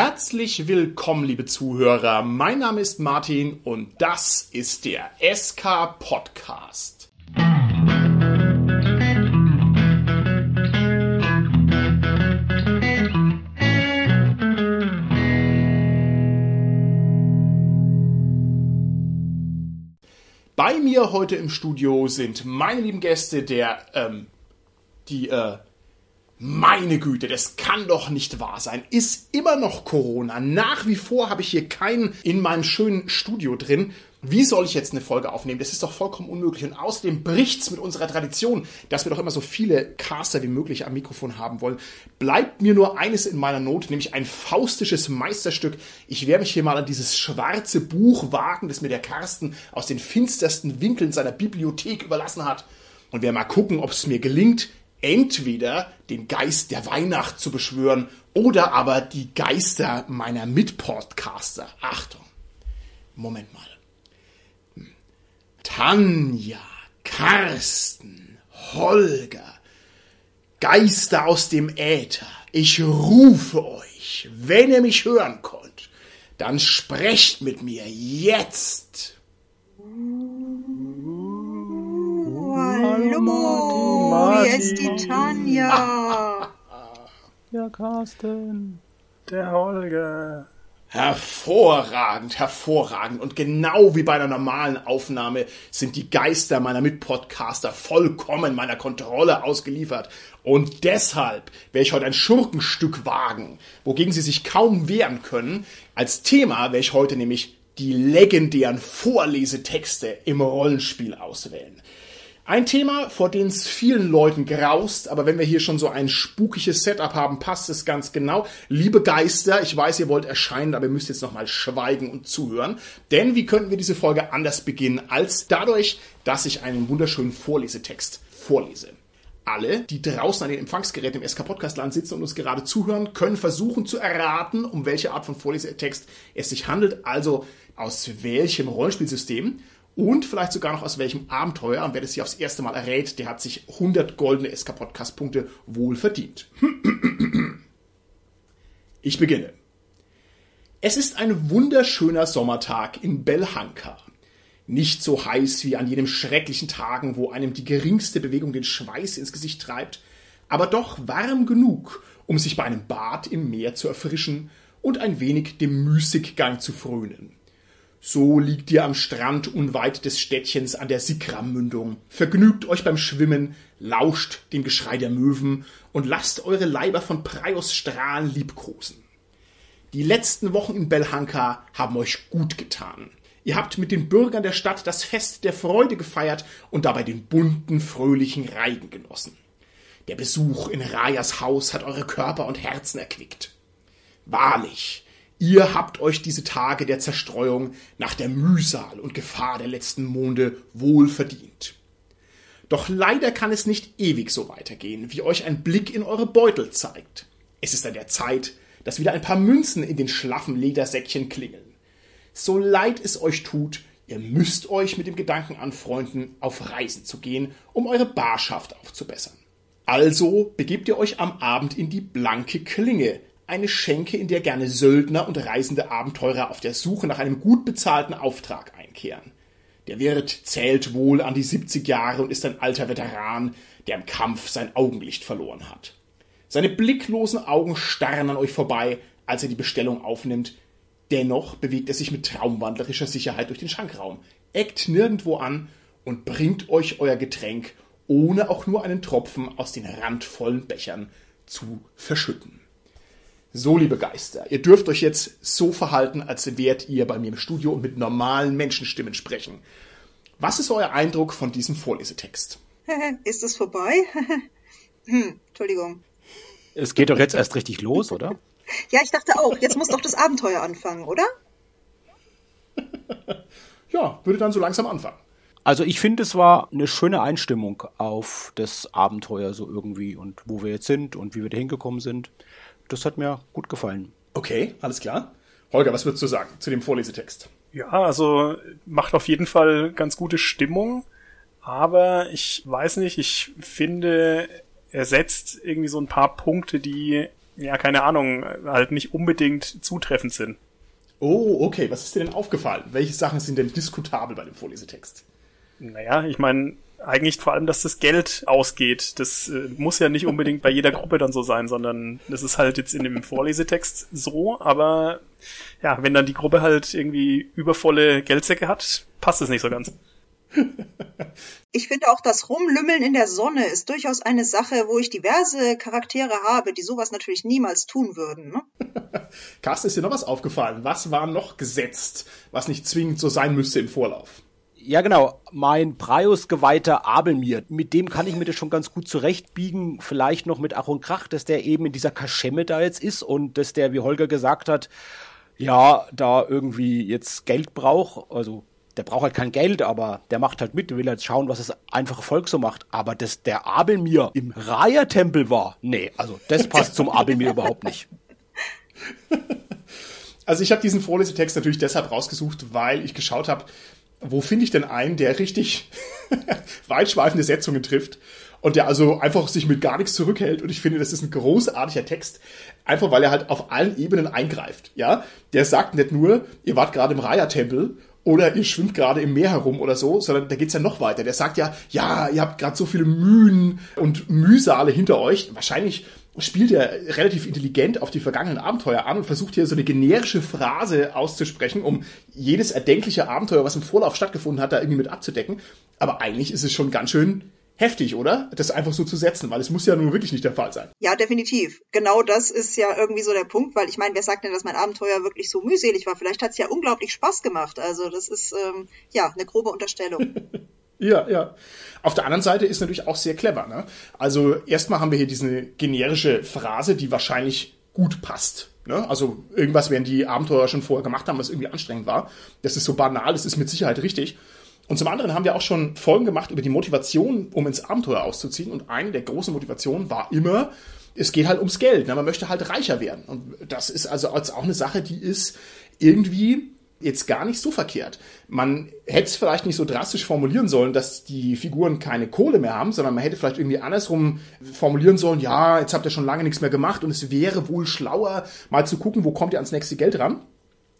Herzlich willkommen, liebe Zuhörer. Mein Name ist Martin und das ist der SK Podcast. Bei mir heute im Studio sind meine lieben Gäste, der, ähm, die, äh, meine Güte, das kann doch nicht wahr sein. Ist immer noch Corona. Nach wie vor habe ich hier keinen in meinem schönen Studio drin. Wie soll ich jetzt eine Folge aufnehmen? Das ist doch vollkommen unmöglich. Und außerdem bricht's mit unserer Tradition, dass wir doch immer so viele Caster wie möglich am Mikrofon haben wollen. Bleibt mir nur eines in meiner Not, nämlich ein faustisches Meisterstück. Ich werde mich hier mal an dieses schwarze Buch wagen, das mir der Carsten aus den finstersten Winkeln seiner Bibliothek überlassen hat. Und werde mal gucken, ob es mir gelingt, entweder den Geist der Weihnacht zu beschwören oder aber die Geister meiner Mitpodcaster. Achtung, Moment mal. Hm. Tanja, Carsten, Holger, Geister aus dem Äther, ich rufe euch, wenn ihr mich hören könnt, dann sprecht mit mir jetzt. Hallo, Martin. hier ist die Tanja. Ja, Carsten. Der Holger. Hervorragend, hervorragend. Und genau wie bei einer normalen Aufnahme sind die Geister meiner Mitpodcaster vollkommen meiner Kontrolle ausgeliefert. Und deshalb werde ich heute ein Schurkenstück wagen, wogegen sie sich kaum wehren können. Als Thema werde ich heute nämlich die legendären Vorlesetexte im Rollenspiel auswählen. Ein Thema, vor dem es vielen Leuten graust, aber wenn wir hier schon so ein spukiges Setup haben, passt es ganz genau. Liebe Geister, ich weiß, ihr wollt erscheinen, aber ihr müsst jetzt nochmal schweigen und zuhören. Denn wie könnten wir diese Folge anders beginnen, als dadurch, dass ich einen wunderschönen Vorlesetext vorlese. Alle, die draußen an den Empfangsgeräten im SK Podcast Land sitzen und uns gerade zuhören, können versuchen zu erraten, um welche Art von Vorlesetext es sich handelt, also aus welchem Rollenspielsystem und vielleicht sogar noch aus welchem Abenteuer. Und wer das hier aufs erste Mal errät, der hat sich 100 goldene SK-Podcast-Punkte wohl verdient. Ich beginne. Es ist ein wunderschöner Sommertag in Belhanka. Nicht so heiß wie an jenem schrecklichen Tagen, wo einem die geringste Bewegung den Schweiß ins Gesicht treibt, aber doch warm genug, um sich bei einem Bad im Meer zu erfrischen und ein wenig dem Müßiggang zu frönen. So liegt ihr am Strand unweit des Städtchens an der Sikra-Mündung. Vergnügt euch beim Schwimmen, lauscht dem Geschrei der Möwen und lasst eure Leiber von Praios Strahlen liebkosen. Die letzten Wochen in Belhanka haben euch gut getan. Ihr habt mit den Bürgern der Stadt das Fest der Freude gefeiert und dabei den bunten, fröhlichen Reigen genossen. Der Besuch in Rajas Haus hat eure Körper und Herzen erquickt. Wahrlich, Ihr habt euch diese Tage der Zerstreuung nach der Mühsal und Gefahr der letzten Monde wohl verdient. Doch leider kann es nicht ewig so weitergehen, wie euch ein Blick in eure Beutel zeigt. Es ist an der Zeit, dass wieder ein paar Münzen in den schlaffen Ledersäckchen klingeln. So leid es euch tut, ihr müsst euch mit dem Gedanken anfreunden, auf Reisen zu gehen, um eure Barschaft aufzubessern. Also begebt ihr euch am Abend in die blanke Klinge, eine Schenke, in der gerne Söldner und reisende Abenteurer auf der Suche nach einem gut bezahlten Auftrag einkehren. Der Wirt zählt wohl an die 70 Jahre und ist ein alter Veteran, der im Kampf sein Augenlicht verloren hat. Seine blicklosen Augen starren an euch vorbei, als er die Bestellung aufnimmt. Dennoch bewegt er sich mit traumwandlerischer Sicherheit durch den Schankraum, eckt nirgendwo an und bringt euch euer Getränk, ohne auch nur einen Tropfen aus den randvollen Bechern zu verschütten. So, liebe Geister, ihr dürft euch jetzt so verhalten, als wärt ihr bei mir im Studio und mit normalen Menschenstimmen sprechen. Was ist euer Eindruck von diesem Vorlesetext? ist es vorbei? hm, Entschuldigung. Es geht doch jetzt erst richtig los, oder? ja, ich dachte auch. Jetzt muss doch das Abenteuer anfangen, oder? ja, würde dann so langsam anfangen. Also ich finde, es war eine schöne Einstimmung auf das Abenteuer so irgendwie und wo wir jetzt sind und wie wir da hingekommen sind das hat mir gut gefallen. Okay, alles klar. Holger, was würdest du sagen zu dem Vorlesetext? Ja, also macht auf jeden Fall ganz gute Stimmung, aber ich weiß nicht, ich finde, er setzt irgendwie so ein paar Punkte, die ja, keine Ahnung, halt nicht unbedingt zutreffend sind. Oh, okay. Was ist dir denn aufgefallen? Welche Sachen sind denn diskutabel bei dem Vorlesetext? Naja, ich meine, eigentlich vor allem, dass das Geld ausgeht. Das äh, muss ja nicht unbedingt bei jeder Gruppe dann so sein, sondern das ist halt jetzt in dem Vorlesetext so, aber ja, wenn dann die Gruppe halt irgendwie übervolle Geldsäcke hat, passt es nicht so ganz. Ich finde auch das Rumlümmeln in der Sonne ist durchaus eine Sache, wo ich diverse Charaktere habe, die sowas natürlich niemals tun würden. Ne? Carsten, ist dir noch was aufgefallen? Was war noch gesetzt, was nicht zwingend so sein müsste im Vorlauf? Ja, genau. Mein Prius-geweihter Abelmir, mit dem kann ich mir das schon ganz gut zurechtbiegen. Vielleicht noch mit Ach und Krach, dass der eben in dieser Kaschemme da jetzt ist und dass der, wie Holger gesagt hat, ja, da irgendwie jetzt Geld braucht. Also, der braucht halt kein Geld, aber der macht halt mit, will halt schauen, was das einfache Volk so macht. Aber dass der Abelmir im Raya-Tempel war, nee, also das passt zum Abelmir überhaupt nicht. Also ich habe diesen Vorlesetext natürlich deshalb rausgesucht, weil ich geschaut habe, wo finde ich denn einen, der richtig weitschweifende Setzungen trifft und der also einfach sich mit gar nichts zurückhält und ich finde, das ist ein großartiger Text, einfach weil er halt auf allen Ebenen eingreift, ja? Der sagt nicht nur, ihr wart gerade im Raya-Tempel oder ihr schwimmt gerade im Meer herum oder so, sondern da geht's ja noch weiter. Der sagt ja, ja, ihr habt gerade so viele Mühen und Mühsale hinter euch. Wahrscheinlich spielt er relativ intelligent auf die vergangenen Abenteuer an und versucht hier so eine generische Phrase auszusprechen, um jedes erdenkliche Abenteuer, was im Vorlauf stattgefunden hat, da irgendwie mit abzudecken. Aber eigentlich ist es schon ganz schön heftig, oder? Das einfach so zu setzen, weil es muss ja nun wirklich nicht der Fall sein. Ja, definitiv. Genau das ist ja irgendwie so der Punkt, weil ich meine, wer sagt denn, dass mein Abenteuer wirklich so mühselig war? Vielleicht hat es ja unglaublich Spaß gemacht. Also das ist ähm, ja eine grobe Unterstellung. Ja, ja. Auf der anderen Seite ist natürlich auch sehr clever. Ne? Also erstmal haben wir hier diese generische Phrase, die wahrscheinlich gut passt. Ne? Also irgendwas werden die Abenteurer schon vorher gemacht haben, was irgendwie anstrengend war. Das ist so banal, das ist mit Sicherheit richtig. Und zum anderen haben wir auch schon Folgen gemacht über die Motivation, um ins Abenteuer auszuziehen. Und eine der großen Motivationen war immer, es geht halt ums Geld. Ne? Man möchte halt reicher werden. Und das ist also auch eine Sache, die ist irgendwie jetzt gar nicht so verkehrt. Man hätte es vielleicht nicht so drastisch formulieren sollen, dass die Figuren keine Kohle mehr haben, sondern man hätte vielleicht irgendwie andersrum formulieren sollen, ja, jetzt habt ihr schon lange nichts mehr gemacht und es wäre wohl schlauer, mal zu gucken, wo kommt ihr ans nächste Geld ran.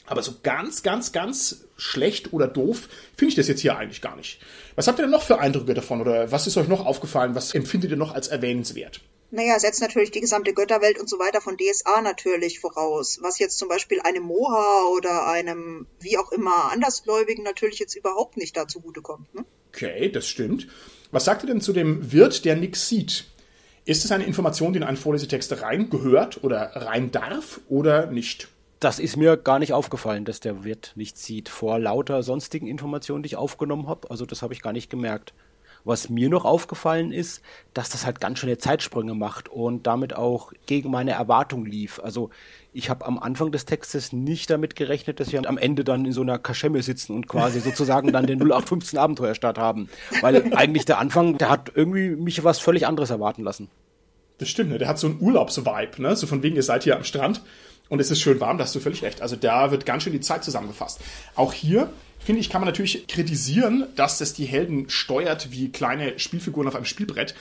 Aber so ganz, ganz, ganz schlecht oder doof finde ich das jetzt hier eigentlich gar nicht. Was habt ihr denn noch für Eindrücke davon oder was ist euch noch aufgefallen? Was empfindet ihr noch als erwähnenswert? Naja, setzt natürlich die gesamte Götterwelt und so weiter von DSA natürlich voraus, was jetzt zum Beispiel einem Moha oder einem wie auch immer Andersgläubigen natürlich jetzt überhaupt nicht dazu gute kommt. Ne? Okay, das stimmt. Was sagt ihr denn zu dem Wirt, der nichts sieht? Ist es eine Information, die in einen Vorlesetext rein gehört oder rein darf oder nicht? Das ist mir gar nicht aufgefallen, dass der Wirt nichts sieht, vor lauter sonstigen Informationen, die ich aufgenommen habe. Also das habe ich gar nicht gemerkt. Was mir noch aufgefallen ist, dass das halt ganz schöne Zeitsprünge macht und damit auch gegen meine Erwartung lief. Also ich habe am Anfang des Textes nicht damit gerechnet, dass wir am Ende dann in so einer Kaschemme sitzen und quasi sozusagen dann den 0815 Abenteuerstart haben. Weil eigentlich der Anfang, der hat irgendwie mich was völlig anderes erwarten lassen. Das stimmt, ne? Der hat so einen Urlaubsvibe, ne? So von wegen, ihr seid hier am Strand und es ist schön warm, da hast du völlig recht. Also da wird ganz schön die Zeit zusammengefasst. Auch hier finde ich, kann man natürlich kritisieren, dass das die Helden steuert wie kleine Spielfiguren auf einem Spielbrett.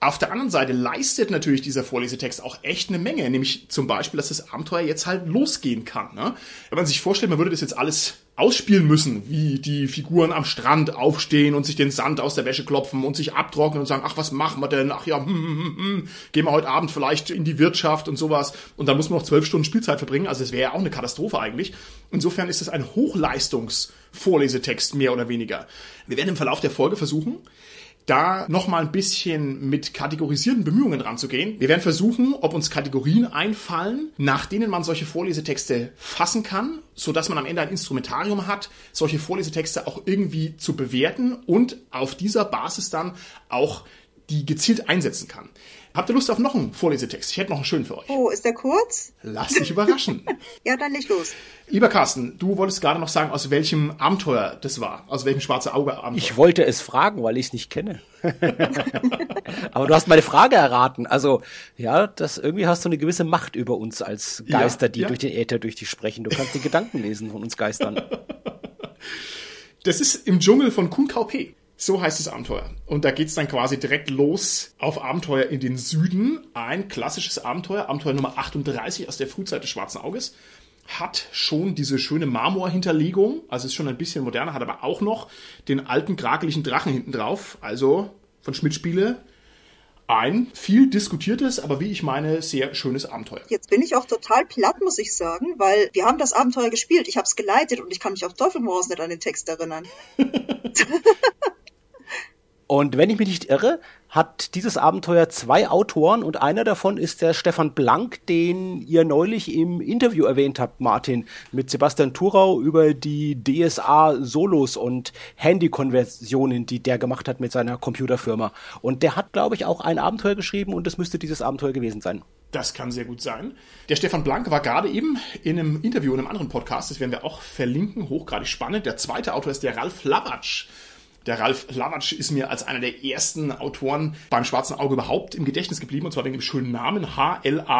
Auf der anderen Seite leistet natürlich dieser Vorlesetext auch echt eine Menge, nämlich zum Beispiel, dass das Abenteuer jetzt halt losgehen kann. Ne? Wenn man sich vorstellt, man würde das jetzt alles ausspielen müssen, wie die Figuren am Strand aufstehen und sich den Sand aus der Wäsche klopfen und sich abtrocknen und sagen, ach, was machen wir denn? Ach ja, hm, hm, hm, hm. gehen wir heute Abend vielleicht in die Wirtschaft und sowas. Und dann muss man noch zwölf Stunden Spielzeit verbringen. Also es wäre ja auch eine Katastrophe eigentlich. Insofern ist es ein Hochleistungs-Vorlesetext, mehr oder weniger. Wir werden im Verlauf der Folge versuchen, da nochmal ein bisschen mit kategorisierten Bemühungen ranzugehen. Wir werden versuchen, ob uns Kategorien einfallen, nach denen man solche Vorlesetexte fassen kann, so dass man am Ende ein Instrumentarium hat, solche Vorlesetexte auch irgendwie zu bewerten und auf dieser Basis dann auch die gezielt einsetzen kann. Habt ihr Lust auf noch einen Vorlesetext? Ich hätte noch einen schönen für euch. Oh, ist der kurz? Lass dich überraschen. ja, dann leg los. Lieber Carsten, du wolltest gerade noch sagen, aus welchem Abenteuer das war. Aus welchem schwarze Auge Abenteuer. Ich wollte es fragen, weil ich es nicht kenne. Aber du hast meine Frage erraten. Also, ja, das irgendwie hast du eine gewisse Macht über uns als Geister, ja, die ja. durch den Äther durch dich sprechen. Du kannst die Gedanken lesen von uns Geistern. Das ist im Dschungel von Kun Kaupe. So heißt das Abenteuer. Und da geht's dann quasi direkt los auf Abenteuer in den Süden. Ein klassisches Abenteuer, Abenteuer Nummer 38 aus der Frühzeit des Schwarzen Auges. Hat schon diese schöne Marmorhinterlegung, also ist schon ein bisschen moderner, hat aber auch noch den alten krakeligen Drachen hinten drauf, also von Schmidt Spiele. Ein viel diskutiertes, aber wie ich meine, sehr schönes Abenteuer. Jetzt bin ich auch total platt, muss ich sagen, weil wir haben das Abenteuer gespielt, ich habe es geleitet und ich kann mich auf Teufelmorsen nicht an den Text erinnern. Und wenn ich mich nicht irre, hat dieses Abenteuer zwei Autoren und einer davon ist der Stefan Blank, den ihr neulich im Interview erwähnt habt, Martin, mit Sebastian Thurau über die DSA-Solos und Handy-Konversionen, die der gemacht hat mit seiner Computerfirma. Und der hat, glaube ich, auch ein Abenteuer geschrieben und es müsste dieses Abenteuer gewesen sein. Das kann sehr gut sein. Der Stefan Blank war gerade eben in einem Interview in einem anderen Podcast, das werden wir auch verlinken, hochgradig spannend. Der zweite Autor ist der Ralf Lavatsch der Ralf Lavatsch ist mir als einer der ersten Autoren beim Schwarzen Auge überhaupt im Gedächtnis geblieben, und zwar wegen dem schönen Namen. H-L-A-W-A-T-S-C-H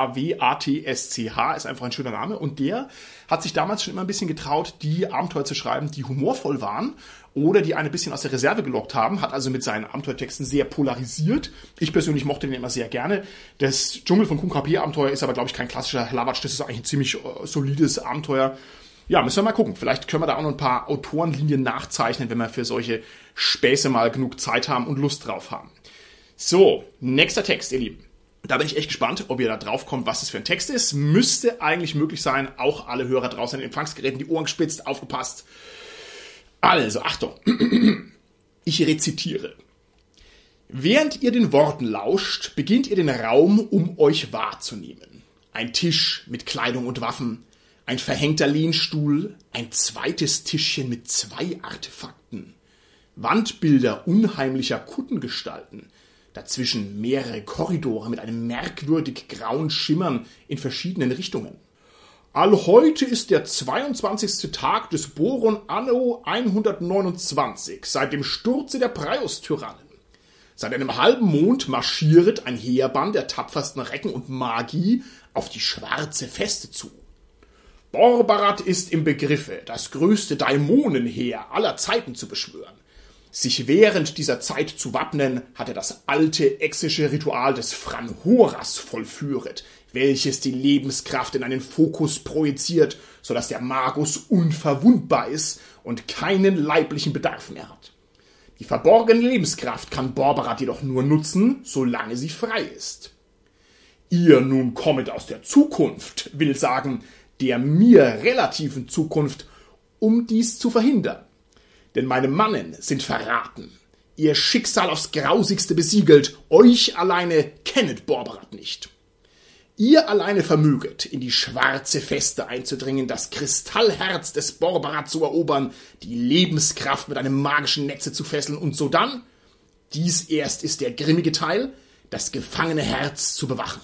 ist einfach ein schöner Name. Und der hat sich damals schon immer ein bisschen getraut, die Abenteuer zu schreiben, die humorvoll waren oder die eine bisschen aus der Reserve gelockt haben, hat also mit seinen Abenteuertexten sehr polarisiert. Ich persönlich mochte den immer sehr gerne. Das Dschungel von Kunkapier Abenteuer ist aber, glaube ich, kein klassischer Lavatsch. Das ist eigentlich ein ziemlich äh, solides Abenteuer ja, müssen wir mal gucken. Vielleicht können wir da auch noch ein paar Autorenlinien nachzeichnen, wenn wir für solche Späße mal genug Zeit haben und Lust drauf haben. So, nächster Text, ihr Lieben. Da bin ich echt gespannt, ob ihr da drauf kommt, was das für ein Text ist. Müsste eigentlich möglich sein. Auch alle Hörer draußen an den Empfangsgeräten die Ohren gespitzt, aufgepasst. Also, Achtung. Ich rezitiere. Während ihr den Worten lauscht, beginnt ihr den Raum, um euch wahrzunehmen. Ein Tisch mit Kleidung und Waffen, ein verhängter Lehnstuhl, ein zweites Tischchen mit zwei Artefakten, Wandbilder unheimlicher Kuttengestalten, dazwischen mehrere Korridore mit einem merkwürdig grauen Schimmern in verschiedenen Richtungen. All heute ist der 22. Tag des Boron Anno 129, seit dem Sturze der Prius-Tyrannen. Seit einem halben Mond marschiert ein Heerband der tapfersten Recken und Magie auf die schwarze Feste zu. Borbarat ist im Begriffe, das größte Dämonenheer aller Zeiten zu beschwören. Sich während dieser Zeit zu wappnen, hat er das alte exische Ritual des Franhoras vollführet, welches die Lebenskraft in einen Fokus projiziert, so dass der Magus unverwundbar ist und keinen leiblichen Bedarf mehr hat. Die verborgene Lebenskraft kann Borbarat jedoch nur nutzen, solange sie frei ist. Ihr nun kommet aus der Zukunft, will sagen, der mir relativen Zukunft, um dies zu verhindern. Denn meine Mannen sind verraten, ihr Schicksal aufs grausigste besiegelt, euch alleine kennet Borberat nicht. Ihr alleine vermöget, in die schwarze Feste einzudringen, das Kristallherz des Borberat zu erobern, die Lebenskraft mit einem magischen Netze zu fesseln und sodann, dies erst ist der grimmige Teil, das gefangene Herz zu bewachen.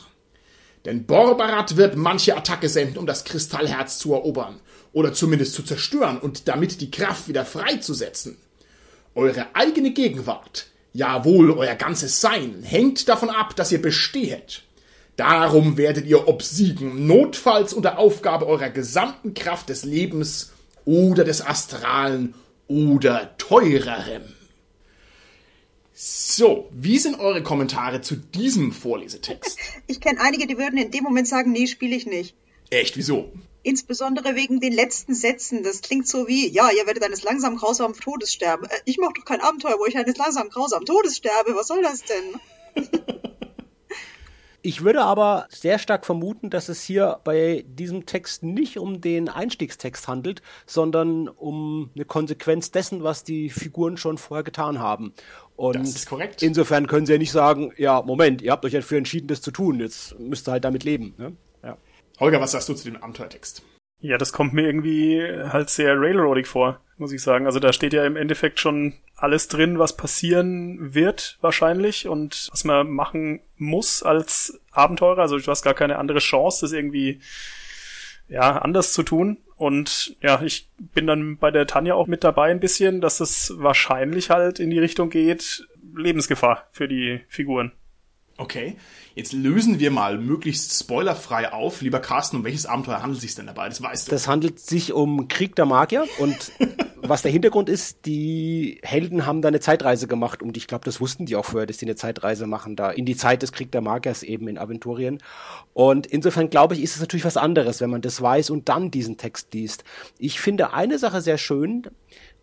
Denn Borbarat wird manche Attacke senden, um das Kristallherz zu erobern oder zumindest zu zerstören und damit die Kraft wieder freizusetzen. Eure eigene Gegenwart, ja wohl euer ganzes Sein, hängt davon ab, dass ihr bestehet. Darum werdet ihr obsiegen, notfalls unter Aufgabe eurer gesamten Kraft des Lebens oder des Astralen oder teurerem. So, wie sind eure Kommentare zu diesem Vorlesetext? Ich kenne einige, die würden in dem Moment sagen, nee, spiele ich nicht. Echt, wieso? Insbesondere wegen den letzten Sätzen. Das klingt so wie, ja, ihr werdet eines langsam grausamen Todes sterben. Äh, ich mache doch kein Abenteuer, wo ich eines langsam grausamen Todes sterbe. Was soll das denn? Ich würde aber sehr stark vermuten, dass es hier bei diesem Text nicht um den Einstiegstext handelt, sondern um eine Konsequenz dessen, was die Figuren schon vorher getan haben. Und das ist korrekt. insofern können sie ja nicht sagen, ja, Moment, ihr habt euch ja dafür entschieden, das zu tun, jetzt müsst ihr halt damit leben. Ne? Ja. Holger, was sagst du zu dem Abenteuertext? Ja, das kommt mir irgendwie halt sehr railroadig vor, muss ich sagen. Also da steht ja im Endeffekt schon alles drin, was passieren wird wahrscheinlich und was man machen muss als Abenteurer. Also du hast gar keine andere Chance, das irgendwie ja anders zu tun. Und ja, ich bin dann bei der Tanja auch mit dabei ein bisschen, dass es wahrscheinlich halt in die Richtung geht, Lebensgefahr für die Figuren. Okay, jetzt lösen wir mal möglichst spoilerfrei auf. Lieber Carsten, um welches Abenteuer handelt es sich denn dabei? Das weißt du. Das handelt sich um Krieg der Magier und was der Hintergrund ist, die Helden haben da eine Zeitreise gemacht und ich glaube, das wussten die auch vorher, dass die eine Zeitreise machen, da in die Zeit des Krieg der Magiers eben in Aventurien. Und insofern glaube ich, ist es natürlich was anderes, wenn man das weiß und dann diesen Text liest. Ich finde eine Sache sehr schön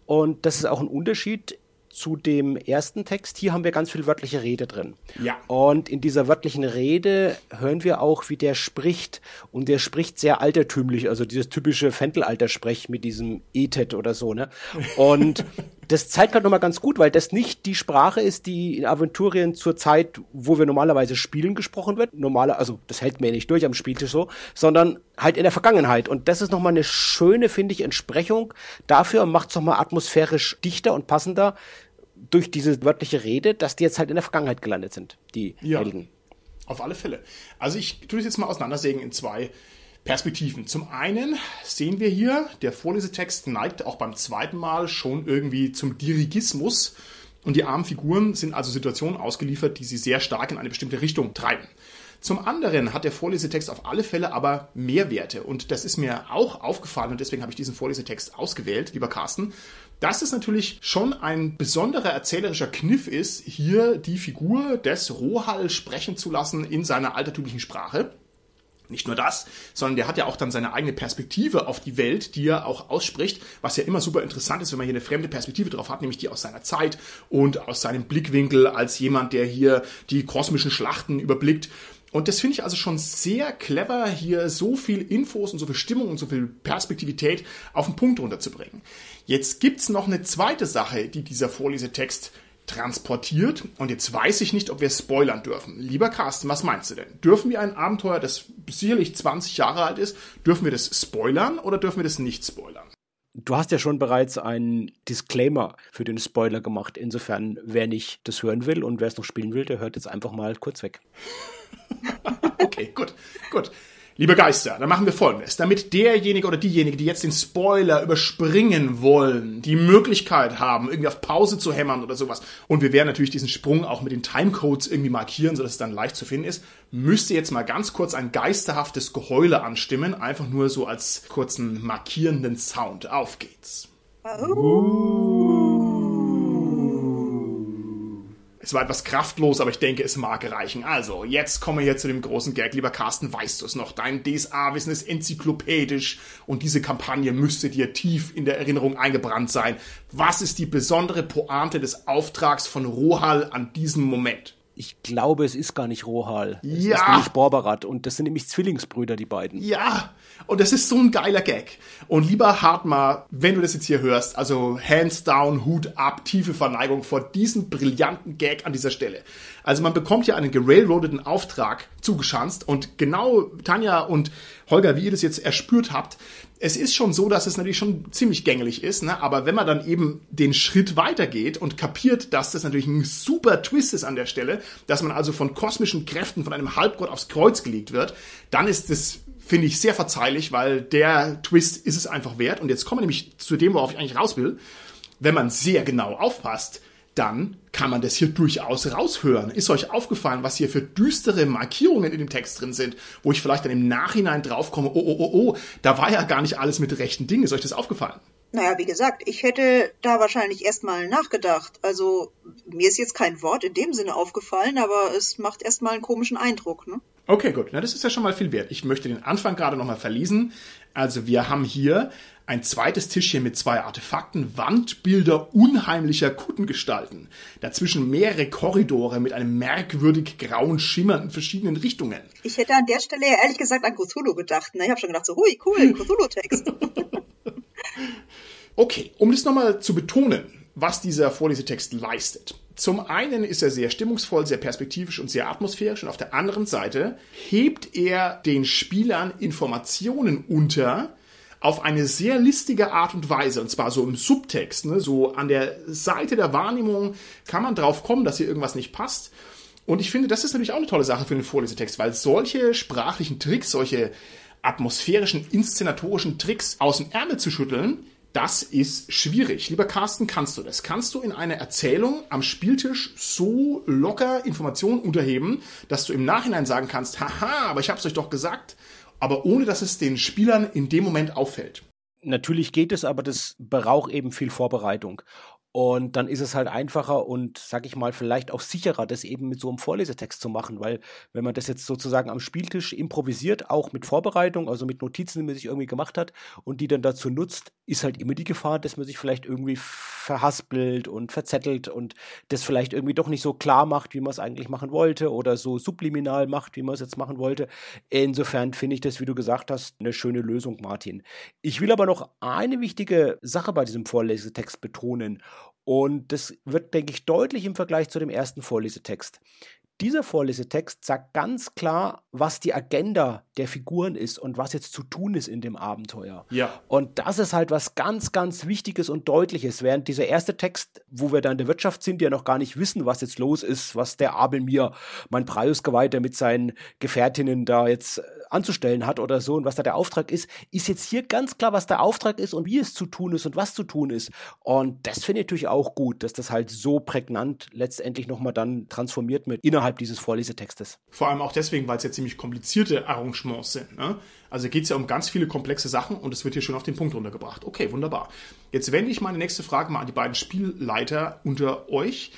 und das ist auch ein Unterschied zu dem ersten Text. Hier haben wir ganz viel wörtliche Rede drin. Ja. Und in dieser wörtlichen Rede hören wir auch, wie der spricht. Und der spricht sehr altertümlich, also dieses typische Fentelalter-Sprech mit diesem Etet oder so, ne? Und das zeigt halt nochmal ganz gut, weil das nicht die Sprache ist, die in Aventurien zur Zeit, wo wir normalerweise spielen, gesprochen wird. Normale, also das hält mir nicht durch am Spieltisch so, sondern halt in der Vergangenheit. Und das ist nochmal eine schöne, finde ich, Entsprechung dafür und macht es nochmal atmosphärisch dichter und passender durch diese wörtliche Rede, dass die jetzt halt in der Vergangenheit gelandet sind, die Ja. Helden. Auf alle Fälle. Also ich tue das jetzt mal auseinandersägen in zwei Perspektiven. Zum einen sehen wir hier, der Vorlesetext neigt auch beim zweiten Mal schon irgendwie zum Dirigismus. Und die armen Figuren sind also Situationen ausgeliefert, die sie sehr stark in eine bestimmte Richtung treiben. Zum anderen hat der Vorlesetext auf alle Fälle aber Mehrwerte. Und das ist mir auch aufgefallen und deswegen habe ich diesen Vorlesetext ausgewählt, lieber Carsten. Dass es natürlich schon ein besonderer erzählerischer Kniff ist, hier die Figur des Rohall sprechen zu lassen in seiner altertümlichen Sprache. Nicht nur das, sondern der hat ja auch dann seine eigene Perspektive auf die Welt, die er auch ausspricht, was ja immer super interessant ist, wenn man hier eine fremde Perspektive drauf hat, nämlich die aus seiner Zeit und aus seinem Blickwinkel als jemand, der hier die kosmischen Schlachten überblickt. Und das finde ich also schon sehr clever, hier so viel Infos und so viel Stimmung und so viel Perspektivität auf den Punkt runterzubringen. Jetzt gibt's noch eine zweite Sache, die dieser Vorlesetext transportiert. Und jetzt weiß ich nicht, ob wir spoilern dürfen. Lieber Carsten, was meinst du denn? Dürfen wir ein Abenteuer, das sicherlich 20 Jahre alt ist, dürfen wir das spoilern oder dürfen wir das nicht spoilern? Du hast ja schon bereits einen Disclaimer für den Spoiler gemacht. Insofern, wer nicht das hören will und wer es noch spielen will, der hört jetzt einfach mal kurz weg. Okay, gut, gut. Liebe Geister, dann machen wir folgendes. Damit derjenige oder diejenige, die jetzt den Spoiler überspringen wollen, die Möglichkeit haben, irgendwie auf Pause zu hämmern oder sowas, und wir werden natürlich diesen Sprung auch mit den Timecodes irgendwie markieren, sodass es dann leicht zu finden ist, müsste jetzt mal ganz kurz ein geisterhaftes Geheule anstimmen, einfach nur so als kurzen markierenden Sound. Auf geht's. Es war etwas kraftlos, aber ich denke, es mag reichen. Also, jetzt kommen wir hier zu dem großen Gag. Lieber Carsten, weißt du es noch? Dein DSA-Wissen ist enzyklopädisch und diese Kampagne müsste dir tief in der Erinnerung eingebrannt sein. Was ist die besondere Pointe des Auftrags von Rohal an diesem Moment? Ich glaube, es ist gar nicht Rohal. Es Ja. ist nämlich Borberat und das sind nämlich Zwillingsbrüder, die beiden. Ja, und das ist so ein geiler Gag. Und lieber Hartmar, wenn du das jetzt hier hörst, also hands down, Hut ab, tiefe Verneigung vor diesem brillanten Gag an dieser Stelle. Also man bekommt hier einen gerailroadeten Auftrag zugeschanzt und genau Tanja und Holger, wie ihr das jetzt erspürt habt, es ist schon so, dass es natürlich schon ziemlich gängelig ist, ne? aber wenn man dann eben den Schritt weitergeht und kapiert, dass das natürlich ein super Twist ist an der Stelle, dass man also von kosmischen Kräften von einem Halbgott aufs Kreuz gelegt wird, dann ist das finde ich sehr verzeihlich, weil der Twist ist es einfach wert. Und jetzt kommen wir nämlich zu dem, worauf ich eigentlich raus will. Wenn man sehr genau aufpasst, dann kann man das hier durchaus raushören. Ist euch aufgefallen, was hier für düstere Markierungen in dem Text drin sind, wo ich vielleicht dann im Nachhinein draufkomme, oh, oh, oh, oh, da war ja gar nicht alles mit rechten Dingen. Ist euch das aufgefallen? Naja, wie gesagt, ich hätte da wahrscheinlich erstmal nachgedacht. Also, mir ist jetzt kein Wort in dem Sinne aufgefallen, aber es macht erstmal einen komischen Eindruck, ne? Okay, gut. Na, das ist ja schon mal viel wert. Ich möchte den Anfang gerade nochmal verlesen. Also wir haben hier ein zweites Tischchen mit zwei Artefakten, Wandbilder unheimlicher Kuttengestalten. Dazwischen mehrere Korridore mit einem merkwürdig grauen Schimmern in verschiedenen Richtungen. Ich hätte an der Stelle ehrlich gesagt an Cthulhu gedacht. Ne? Ich habe schon gedacht, so, hui, cool, Cthulhu-Text. Okay, um das nochmal zu betonen, was dieser Vorlesetext leistet. Zum einen ist er sehr stimmungsvoll, sehr perspektivisch und sehr atmosphärisch und auf der anderen Seite hebt er den Spielern Informationen unter auf eine sehr listige Art und Weise und zwar so im Subtext, ne? so an der Seite der Wahrnehmung kann man drauf kommen, dass hier irgendwas nicht passt. Und ich finde, das ist natürlich auch eine tolle Sache für den Vorlesetext, weil solche sprachlichen Tricks, solche atmosphärischen, inszenatorischen Tricks aus dem Ärmel zu schütteln, das ist schwierig. Lieber Carsten, kannst du das? Kannst du in einer Erzählung am Spieltisch so locker Informationen unterheben, dass du im Nachhinein sagen kannst, haha, aber ich hab's euch doch gesagt, aber ohne dass es den Spielern in dem Moment auffällt? Natürlich geht es, aber das braucht eben viel Vorbereitung. Und dann ist es halt einfacher und, sag ich mal, vielleicht auch sicherer, das eben mit so einem Vorlesetext zu machen, weil wenn man das jetzt sozusagen am Spieltisch improvisiert, auch mit Vorbereitung, also mit Notizen, die man sich irgendwie gemacht hat und die dann dazu nutzt, ist halt immer die Gefahr, dass man sich vielleicht irgendwie verhaspelt und verzettelt und das vielleicht irgendwie doch nicht so klar macht, wie man es eigentlich machen wollte oder so subliminal macht, wie man es jetzt machen wollte. Insofern finde ich das, wie du gesagt hast, eine schöne Lösung, Martin. Ich will aber noch eine wichtige Sache bei diesem Vorlesetext betonen. Und das wird, denke ich, deutlich im Vergleich zu dem ersten Vorlesetext. Dieser Vorlesetext sagt ganz klar, was die Agenda der Figuren ist und was jetzt zu tun ist in dem Abenteuer. Ja. Und das ist halt was ganz, ganz Wichtiges und Deutliches. Während dieser erste Text, wo wir da in der Wirtschaft sind, ja noch gar nicht wissen, was jetzt los ist, was der Abel mir, mein Priusgeweihter mit seinen Gefährtinnen da jetzt anzustellen hat oder so und was da der Auftrag ist, ist jetzt hier ganz klar, was der Auftrag ist und wie es zu tun ist und was zu tun ist. Und das finde ich natürlich auch gut, dass das halt so prägnant letztendlich nochmal dann transformiert wird innerhalb dieses Vorlesetextes. Vor allem auch deswegen, weil es ja ziemlich komplizierte Arrangements sind. Ne? Also geht es ja um ganz viele komplexe Sachen und es wird hier schon auf den Punkt runtergebracht. Okay, wunderbar. Jetzt wende ich meine nächste Frage mal an die beiden Spielleiter unter euch.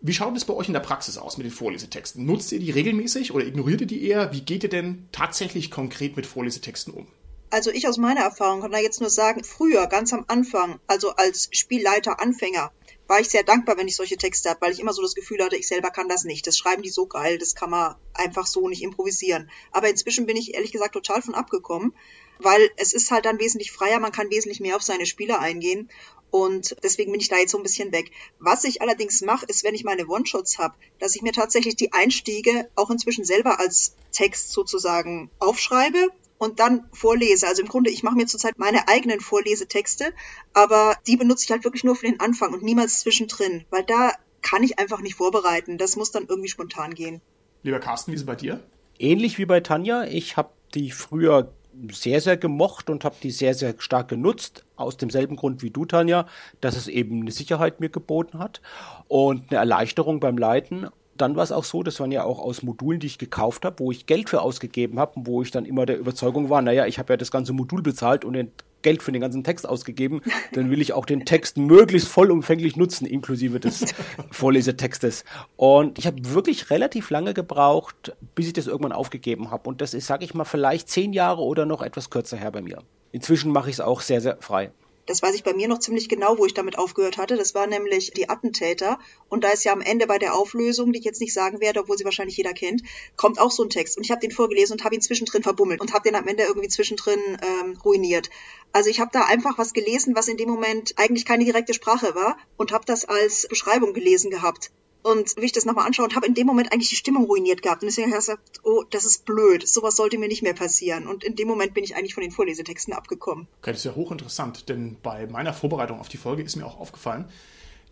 Wie schaut es bei euch in der Praxis aus mit den Vorlesetexten? Nutzt ihr die regelmäßig oder ignoriert ihr die eher? Wie geht ihr denn tatsächlich konkret mit Vorlesetexten um? Also ich aus meiner Erfahrung kann da jetzt nur sagen, früher, ganz am Anfang, also als Spielleiter Anfänger, war ich sehr dankbar, wenn ich solche Texte habe, weil ich immer so das Gefühl hatte, ich selber kann das nicht. Das schreiben die so geil, das kann man einfach so nicht improvisieren. Aber inzwischen bin ich ehrlich gesagt total von abgekommen, weil es ist halt dann wesentlich freier, man kann wesentlich mehr auf seine Spieler eingehen und deswegen bin ich da jetzt so ein bisschen weg. Was ich allerdings mache, ist, wenn ich meine One-Shots habe, dass ich mir tatsächlich die Einstiege auch inzwischen selber als Text sozusagen aufschreibe und dann vorlese. Also im Grunde, ich mache mir zurzeit meine eigenen Vorlesetexte, aber die benutze ich halt wirklich nur für den Anfang und niemals zwischendrin, weil da kann ich einfach nicht vorbereiten. Das muss dann irgendwie spontan gehen. Lieber Carsten, wie ist es bei dir? Ähnlich wie bei Tanja. Ich habe die früher sehr, sehr gemocht und habe die sehr, sehr stark genutzt. Aus demselben Grund wie du, Tanja, dass es eben eine Sicherheit mir geboten hat und eine Erleichterung beim Leiten. Dann war es auch so, das waren ja auch aus Modulen, die ich gekauft habe, wo ich Geld für ausgegeben habe und wo ich dann immer der Überzeugung war, naja, ich habe ja das ganze Modul bezahlt und den Geld für den ganzen Text ausgegeben, dann will ich auch den Text möglichst vollumfänglich nutzen, inklusive des Vorlesetextes. Und ich habe wirklich relativ lange gebraucht, bis ich das irgendwann aufgegeben habe. Und das ist, sage ich mal, vielleicht zehn Jahre oder noch etwas kürzer her bei mir. Inzwischen mache ich es auch sehr, sehr frei. Das weiß ich bei mir noch ziemlich genau, wo ich damit aufgehört hatte. Das war nämlich die Attentäter. Und da ist ja am Ende bei der Auflösung, die ich jetzt nicht sagen werde, obwohl sie wahrscheinlich jeder kennt, kommt auch so ein Text. Und ich habe den vorgelesen und habe ihn zwischendrin verbummelt und habe den am Ende irgendwie zwischendrin ähm, ruiniert. Also ich habe da einfach was gelesen, was in dem Moment eigentlich keine direkte Sprache war und habe das als Beschreibung gelesen gehabt. Und wie ich das nochmal anschaue und habe in dem Moment eigentlich die Stimmung ruiniert gehabt. Und deswegen habe ich gesagt, oh, das ist blöd, sowas sollte mir nicht mehr passieren. Und in dem Moment bin ich eigentlich von den Vorlesetexten abgekommen. Okay, das ist ja hochinteressant, denn bei meiner Vorbereitung auf die Folge ist mir auch aufgefallen,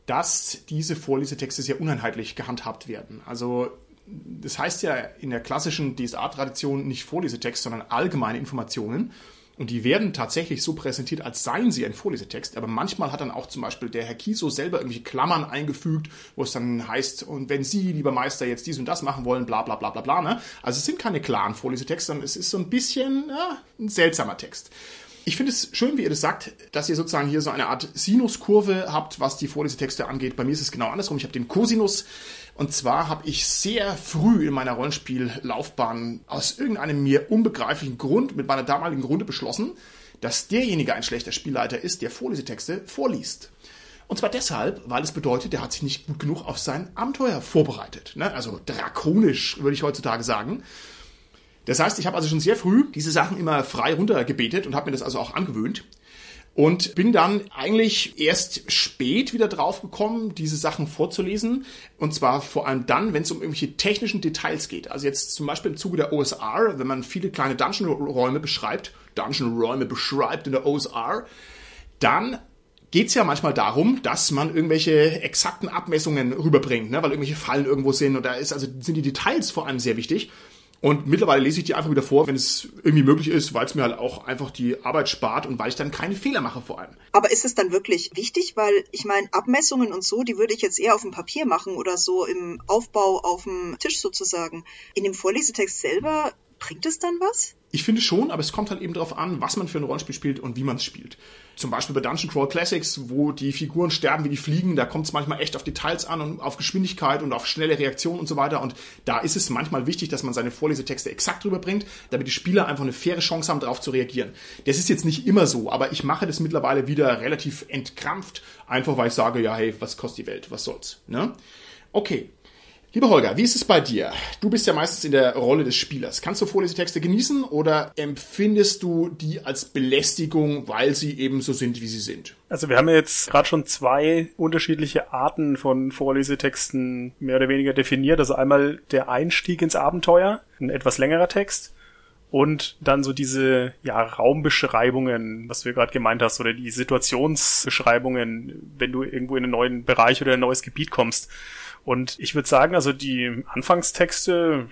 dass diese Vorlesetexte sehr uneinheitlich gehandhabt werden. Also das heißt ja in der klassischen DSA-Tradition nicht Vorlesetext, sondern allgemeine Informationen. Und die werden tatsächlich so präsentiert, als seien sie ein Vorlesetext. Aber manchmal hat dann auch zum Beispiel der Herr Kiso selber irgendwelche Klammern eingefügt, wo es dann heißt, und wenn Sie, lieber Meister, jetzt dies und das machen wollen, bla bla bla bla bla. Ne? Also es sind keine klaren Vorlesetexte, sondern es ist so ein bisschen ja, ein seltsamer Text. Ich finde es schön, wie ihr das sagt, dass ihr sozusagen hier so eine Art Sinuskurve habt, was die Vorlesetexte angeht. Bei mir ist es genau andersrum. Ich habe den Cosinus und zwar habe ich sehr früh in meiner Rollenspiellaufbahn aus irgendeinem mir unbegreiflichen Grund mit meiner damaligen Runde beschlossen, dass derjenige ein schlechter Spielleiter ist, der Vorlesetexte vorliest. Und zwar deshalb, weil es bedeutet, der hat sich nicht gut genug auf sein Abenteuer vorbereitet. Ne? Also drakonisch, würde ich heutzutage sagen. Das heißt, ich habe also schon sehr früh diese Sachen immer frei runtergebetet und habe mir das also auch angewöhnt. Und bin dann eigentlich erst spät wieder draufgekommen, diese Sachen vorzulesen. Und zwar vor allem dann, wenn es um irgendwelche technischen Details geht. Also jetzt zum Beispiel im Zuge der OSR, wenn man viele kleine Dungeon-Räume beschreibt, Dungeon-Räume beschreibt in der OSR, dann geht's ja manchmal darum, dass man irgendwelche exakten Abmessungen rüberbringt, ne? weil irgendwelche Fallen irgendwo sind. Und da ist also sind die Details vor allem sehr wichtig. Und mittlerweile lese ich die einfach wieder vor, wenn es irgendwie möglich ist, weil es mir halt auch einfach die Arbeit spart und weil ich dann keine Fehler mache vor allem. Aber ist es dann wirklich wichtig? Weil ich meine, Abmessungen und so, die würde ich jetzt eher auf dem Papier machen oder so im Aufbau auf dem Tisch sozusagen. In dem Vorlesetext selber bringt es dann was? Ich finde schon, aber es kommt halt eben darauf an, was man für ein Rollenspiel spielt und wie man es spielt. Zum Beispiel bei Dungeon Crawl Classics, wo die Figuren sterben wie die Fliegen, da kommt es manchmal echt auf Details an und auf Geschwindigkeit und auf schnelle Reaktionen und so weiter. Und da ist es manchmal wichtig, dass man seine Vorlesetexte exakt rüberbringt, damit die Spieler einfach eine faire Chance haben, darauf zu reagieren. Das ist jetzt nicht immer so, aber ich mache das mittlerweile wieder relativ entkrampft, einfach weil ich sage, ja, hey, was kostet die Welt, was soll's. Ne? Okay, Lieber Holger, wie ist es bei dir? Du bist ja meistens in der Rolle des Spielers. Kannst du Vorlesetexte genießen oder empfindest du die als Belästigung, weil sie eben so sind, wie sie sind? Also wir haben jetzt gerade schon zwei unterschiedliche Arten von Vorlesetexten mehr oder weniger definiert. Also einmal der Einstieg ins Abenteuer, ein etwas längerer Text. Und dann so diese ja, Raumbeschreibungen, was du gerade gemeint hast, oder die Situationsbeschreibungen, wenn du irgendwo in einen neuen Bereich oder ein neues Gebiet kommst. Und ich würde sagen, also die Anfangstexte,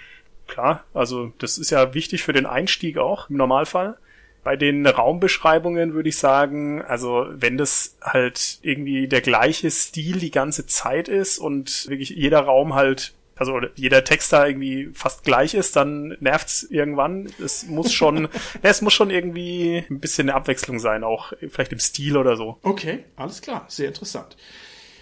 klar, also das ist ja wichtig für den Einstieg auch im Normalfall. Bei den Raumbeschreibungen würde ich sagen, also wenn das halt irgendwie der gleiche Stil die ganze Zeit ist und wirklich jeder Raum halt also jeder Text da irgendwie fast gleich ist, dann nervt's irgendwann. Es muss schon, es muss schon irgendwie ein bisschen eine Abwechslung sein, auch vielleicht im Stil oder so. Okay, alles klar, sehr interessant.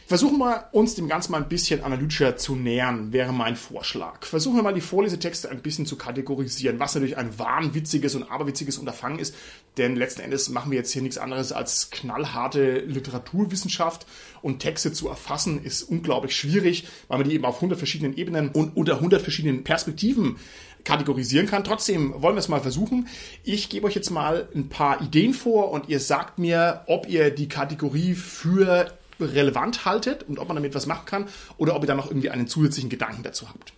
Versuchen wir uns dem Ganzen mal ein bisschen analytischer zu nähern, wäre mein Vorschlag. Versuchen wir mal die Vorlesetexte ein bisschen zu kategorisieren, was natürlich ein wahnwitziges und aberwitziges Unterfangen ist, denn letzten Endes machen wir jetzt hier nichts anderes als knallharte Literaturwissenschaft und Texte zu erfassen ist unglaublich schwierig, weil man die eben auf 100 verschiedenen Ebenen und unter 100 verschiedenen Perspektiven kategorisieren kann. Trotzdem wollen wir es mal versuchen. Ich gebe euch jetzt mal ein paar Ideen vor und ihr sagt mir, ob ihr die Kategorie für relevant haltet und ob man damit was machen kann oder ob ihr da noch irgendwie einen zusätzlichen Gedanken dazu habt.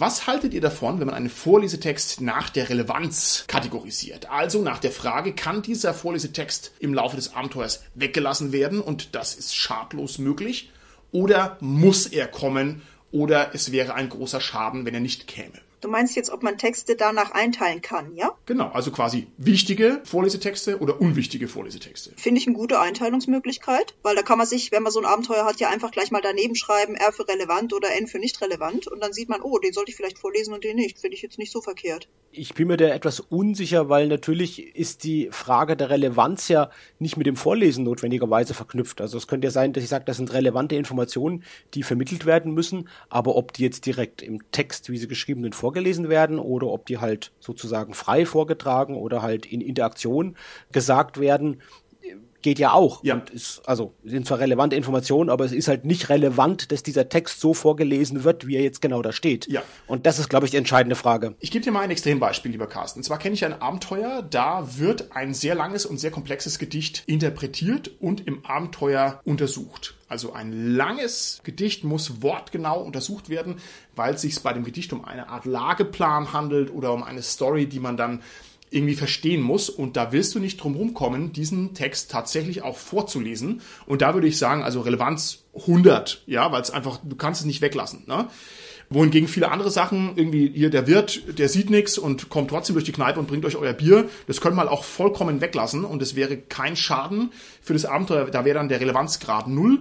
Was haltet ihr davon, wenn man einen Vorlesetext nach der Relevanz kategorisiert? Also nach der Frage, kann dieser Vorlesetext im Laufe des Abenteuers weggelassen werden und das ist schadlos möglich? Oder muss er kommen oder es wäre ein großer Schaden, wenn er nicht käme? Du meinst jetzt, ob man Texte danach einteilen kann, ja? Genau, also quasi wichtige Vorlesetexte oder unwichtige Vorlesetexte. Finde ich eine gute Einteilungsmöglichkeit, weil da kann man sich, wenn man so ein Abenteuer hat, ja einfach gleich mal daneben schreiben, R für relevant oder N für nicht relevant und dann sieht man, oh, den sollte ich vielleicht vorlesen und den nicht. Finde ich jetzt nicht so verkehrt. Ich bin mir da etwas unsicher, weil natürlich ist die Frage der Relevanz ja nicht mit dem Vorlesen notwendigerweise verknüpft. Also es könnte ja sein, dass ich sage, das sind relevante Informationen, die vermittelt werden müssen, aber ob die jetzt direkt im Text, wie sie geschrieben sind, vorgelesen werden oder ob die halt sozusagen frei vorgetragen oder halt in Interaktion gesagt werden, geht ja auch. Ja. Und ist, also sind zwar relevante Informationen, aber es ist halt nicht relevant, dass dieser Text so vorgelesen wird, wie er jetzt genau da steht. Ja. Und das ist, glaube ich, die entscheidende Frage. Ich gebe dir mal ein Extrembeispiel, lieber Carsten. Und zwar kenne ich ein Abenteuer, da wird ein sehr langes und sehr komplexes Gedicht interpretiert und im Abenteuer untersucht. Also ein langes Gedicht muss wortgenau untersucht werden, weil es sich bei dem Gedicht um eine Art Lageplan handelt oder um eine Story, die man dann irgendwie verstehen muss. Und da willst du nicht drum rumkommen, diesen Text tatsächlich auch vorzulesen. Und da würde ich sagen, also Relevanz 100, ja, weil es einfach, du kannst es nicht weglassen. Ne? Wohingegen viele andere Sachen, irgendwie hier der Wirt, der sieht nichts und kommt trotzdem durch die Kneipe und bringt euch euer Bier, das könnte man auch vollkommen weglassen und es wäre kein Schaden für das Abenteuer, da wäre dann der Relevanzgrad null.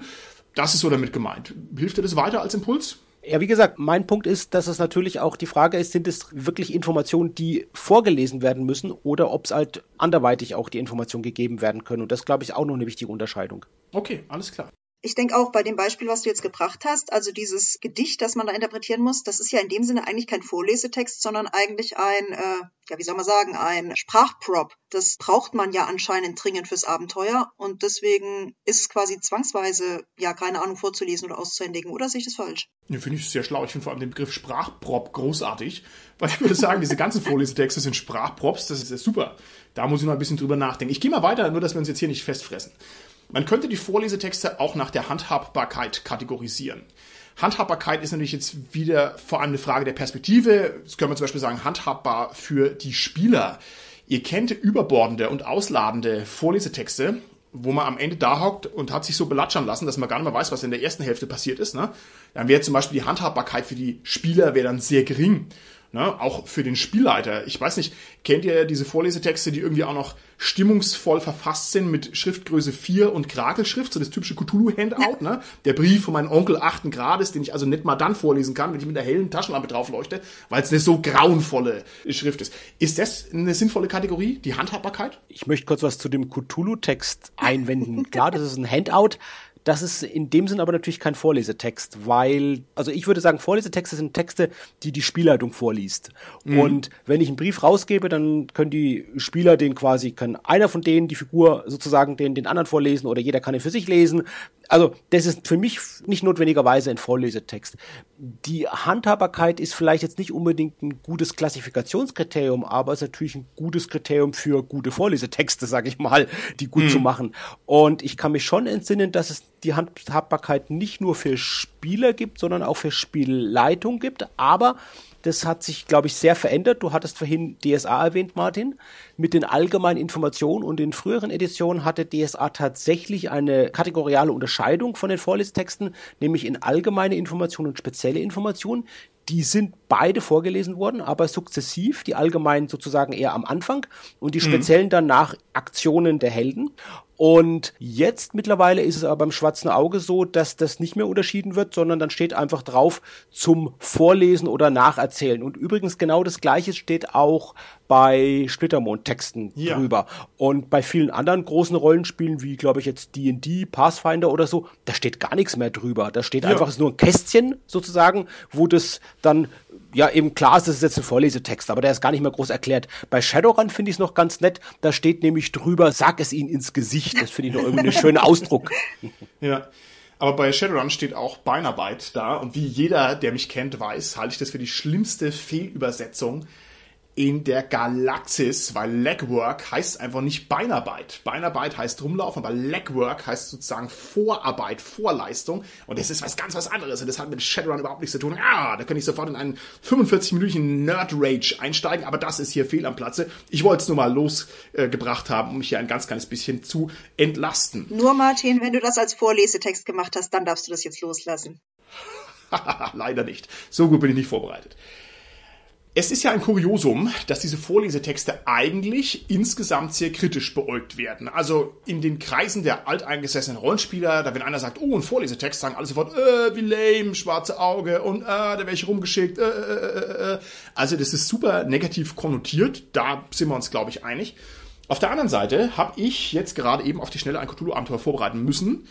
Das ist so damit gemeint. Hilft dir das weiter als Impuls? Ja, wie gesagt, mein Punkt ist, dass es natürlich auch die Frage ist, sind es wirklich Informationen, die vorgelesen werden müssen oder ob es halt anderweitig auch die Informationen gegeben werden können. Und das, glaube ich, auch noch eine wichtige Unterscheidung. Okay, alles klar. Ich denke auch bei dem Beispiel, was du jetzt gebracht hast, also dieses Gedicht, das man da interpretieren muss, das ist ja in dem Sinne eigentlich kein Vorlesetext, sondern eigentlich ein, äh, ja, wie soll man sagen, ein Sprachprop. Das braucht man ja anscheinend dringend fürs Abenteuer und deswegen ist es quasi zwangsweise, ja, keine Ahnung, vorzulesen oder auszuhändigen. Oder sehe ich das falsch? Ja, finde ich sehr schlau. Ich finde vor allem den Begriff Sprachprop großartig, weil ich würde sagen, diese ganzen Vorlesetexte sind Sprachprops, das ist ja super. Da muss ich noch ein bisschen drüber nachdenken. Ich gehe mal weiter, nur dass wir uns jetzt hier nicht festfressen. Man könnte die Vorlesetexte auch nach der Handhabbarkeit kategorisieren. Handhabbarkeit ist natürlich jetzt wieder vor allem eine Frage der Perspektive. Das können wir zum Beispiel sagen, handhabbar für die Spieler. Ihr kennt überbordende und ausladende Vorlesetexte, wo man am Ende da hockt und hat sich so belatschern lassen, dass man gar nicht mehr weiß, was in der ersten Hälfte passiert ist. Ne? Dann wäre zum Beispiel die Handhabbarkeit für die Spieler wäre dann sehr gering. Ne? Auch für den Spielleiter. Ich weiß nicht, kennt ihr diese Vorlesetexte, die irgendwie auch noch stimmungsvoll verfasst sind mit Schriftgröße 4 und Krakelschrift, so das typische Cthulhu-Handout, ne? Der Brief von meinem Onkel achten Grades, den ich also nicht mal dann vorlesen kann, wenn ich mit der hellen Taschenlampe drauf leuchte, weil es eine so grauenvolle Schrift ist. Ist das eine sinnvolle Kategorie, die Handhabbarkeit? Ich möchte kurz was zu dem Cthulhu-Text einwenden. Klar, das ist ein Handout, das ist in dem Sinn aber natürlich kein Vorlesetext, weil, also ich würde sagen, Vorlesetexte sind Texte, die die Spielleitung vorliest. Mhm. Und wenn ich einen Brief rausgebe, dann können die Spieler den quasi, kann einer von denen die Figur sozusagen den, den anderen vorlesen oder jeder kann ihn für sich lesen. Also das ist für mich nicht notwendigerweise ein Vorlesetext. Die Handhabbarkeit ist vielleicht jetzt nicht unbedingt ein gutes Klassifikationskriterium, aber es ist natürlich ein gutes Kriterium für gute Vorlesetexte, sage ich mal, die gut mhm. zu machen. Und ich kann mich schon entsinnen, dass es die Handhabbarkeit nicht nur für Spieler gibt, sondern auch für Spielleitung gibt. Aber das hat sich, glaube ich, sehr verändert. Du hattest vorhin DSA erwähnt, Martin. Mit den allgemeinen Informationen und in früheren Editionen hatte DSA tatsächlich eine kategoriale Unterscheidung von den Vorlesetexten, nämlich in allgemeine Informationen und spezielle Informationen. Die sind beide vorgelesen worden, aber sukzessiv, die allgemeinen sozusagen eher am Anfang und die mhm. speziellen mhm. dann nach Aktionen der Helden. Und jetzt mittlerweile ist es aber beim Schwarzen Auge so, dass das nicht mehr unterschieden wird, sondern dann steht einfach drauf zum Vorlesen oder Nacherzählen. Und übrigens genau das Gleiche steht auch bei Splittermond-Texten ja. drüber. Und bei vielen anderen großen Rollenspielen, wie glaube ich jetzt D&D, Pathfinder oder so, da steht gar nichts mehr drüber. Da steht ja. einfach nur ein Kästchen sozusagen, wo das dann ja, eben klar ist, das ist jetzt ein Vorlesetext, aber der ist gar nicht mehr groß erklärt. Bei Shadowrun finde ich es noch ganz nett. Da steht nämlich drüber, sag es ihnen ins Gesicht. Das finde ich noch irgendwie einen schönen Ausdruck. Ja. Aber bei Shadowrun steht auch Beinarbeit da. Und wie jeder, der mich kennt, weiß, halte ich das für die schlimmste Fehlübersetzung in der Galaxis, weil Legwork heißt einfach nicht Beinarbeit. Beinarbeit heißt rumlaufen, aber Legwork heißt sozusagen Vorarbeit, Vorleistung. Und das ist was ganz was anderes. Und das hat mit Shadowrun überhaupt nichts zu tun. Ah, da könnte ich sofort in einen 45-minütigen Nerd-Rage einsteigen, aber das ist hier fehl am Platze. Ich wollte es nur mal losgebracht äh, haben, um mich hier ein ganz kleines bisschen zu entlasten. Nur Martin, wenn du das als Vorlesetext gemacht hast, dann darfst du das jetzt loslassen. Leider nicht. So gut bin ich nicht vorbereitet. Es ist ja ein Kuriosum, dass diese Vorlesetexte eigentlich insgesamt sehr kritisch beäugt werden. Also in den Kreisen der alteingesessenen Rollenspieler, da wenn einer sagt, oh, ein Vorlesetext, sagen alle sofort, äh, wie lame, schwarze Auge und äh, da wäre ich rumgeschickt. Äh, äh, äh, äh. Also das ist super negativ konnotiert, da sind wir uns, glaube ich, einig. Auf der anderen Seite habe ich jetzt gerade eben auf die Schnelle ein Cthulhu-Abenteuer vorbereiten müssen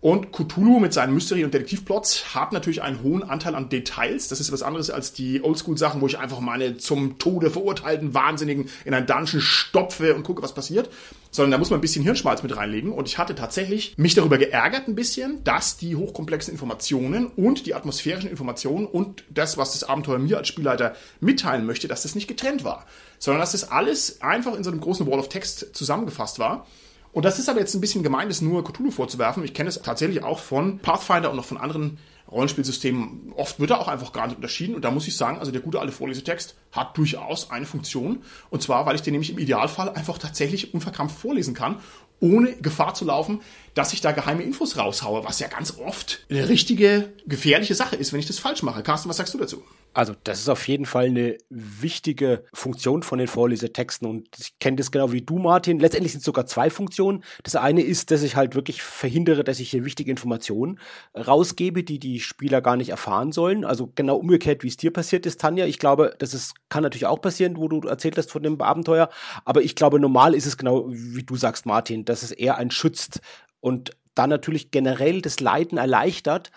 und Cthulhu mit seinen Mystery- und Detektivplots hat natürlich einen hohen Anteil an Details. Das ist was anderes als die Oldschool-Sachen, wo ich einfach meine zum Tode verurteilten Wahnsinnigen in einen Dungeon stopfe und gucke, was passiert. Sondern da muss man ein bisschen Hirnschmalz mit reinlegen. Und ich hatte tatsächlich mich darüber geärgert ein bisschen, dass die hochkomplexen Informationen und die atmosphärischen Informationen und das, was das Abenteuer mir als Spielleiter mitteilen möchte, dass das nicht getrennt war. Sondern dass das alles einfach in so einem großen Wall of Text zusammengefasst war. Und das ist aber jetzt ein bisschen gemein, das nur Cthulhu vorzuwerfen. Ich kenne es tatsächlich auch von Pathfinder und noch von anderen Rollenspielsystemen. Oft wird er auch einfach gar nicht unterschieden. Und da muss ich sagen, also der gute alte Vorlesetext hat durchaus eine Funktion. Und zwar, weil ich den nämlich im Idealfall einfach tatsächlich unverkrampft vorlesen kann, ohne Gefahr zu laufen, dass ich da geheime Infos raushaue, was ja ganz oft eine richtige gefährliche Sache ist, wenn ich das falsch mache. Carsten, was sagst du dazu? Also das ist auf jeden Fall eine wichtige Funktion von den Vorlesetexten und ich kenne das genau wie du, Martin. Letztendlich sind es sogar zwei Funktionen. Das eine ist, dass ich halt wirklich verhindere, dass ich hier wichtige Informationen rausgebe, die die Spieler gar nicht erfahren sollen. Also genau umgekehrt, wie es dir passiert ist, Tanja. Ich glaube, das ist, kann natürlich auch passieren, wo du erzählt hast von dem Abenteuer. Aber ich glaube, normal ist es genau, wie du sagst, Martin, dass es eher ein schützt und dann natürlich generell das Leiden erleichtert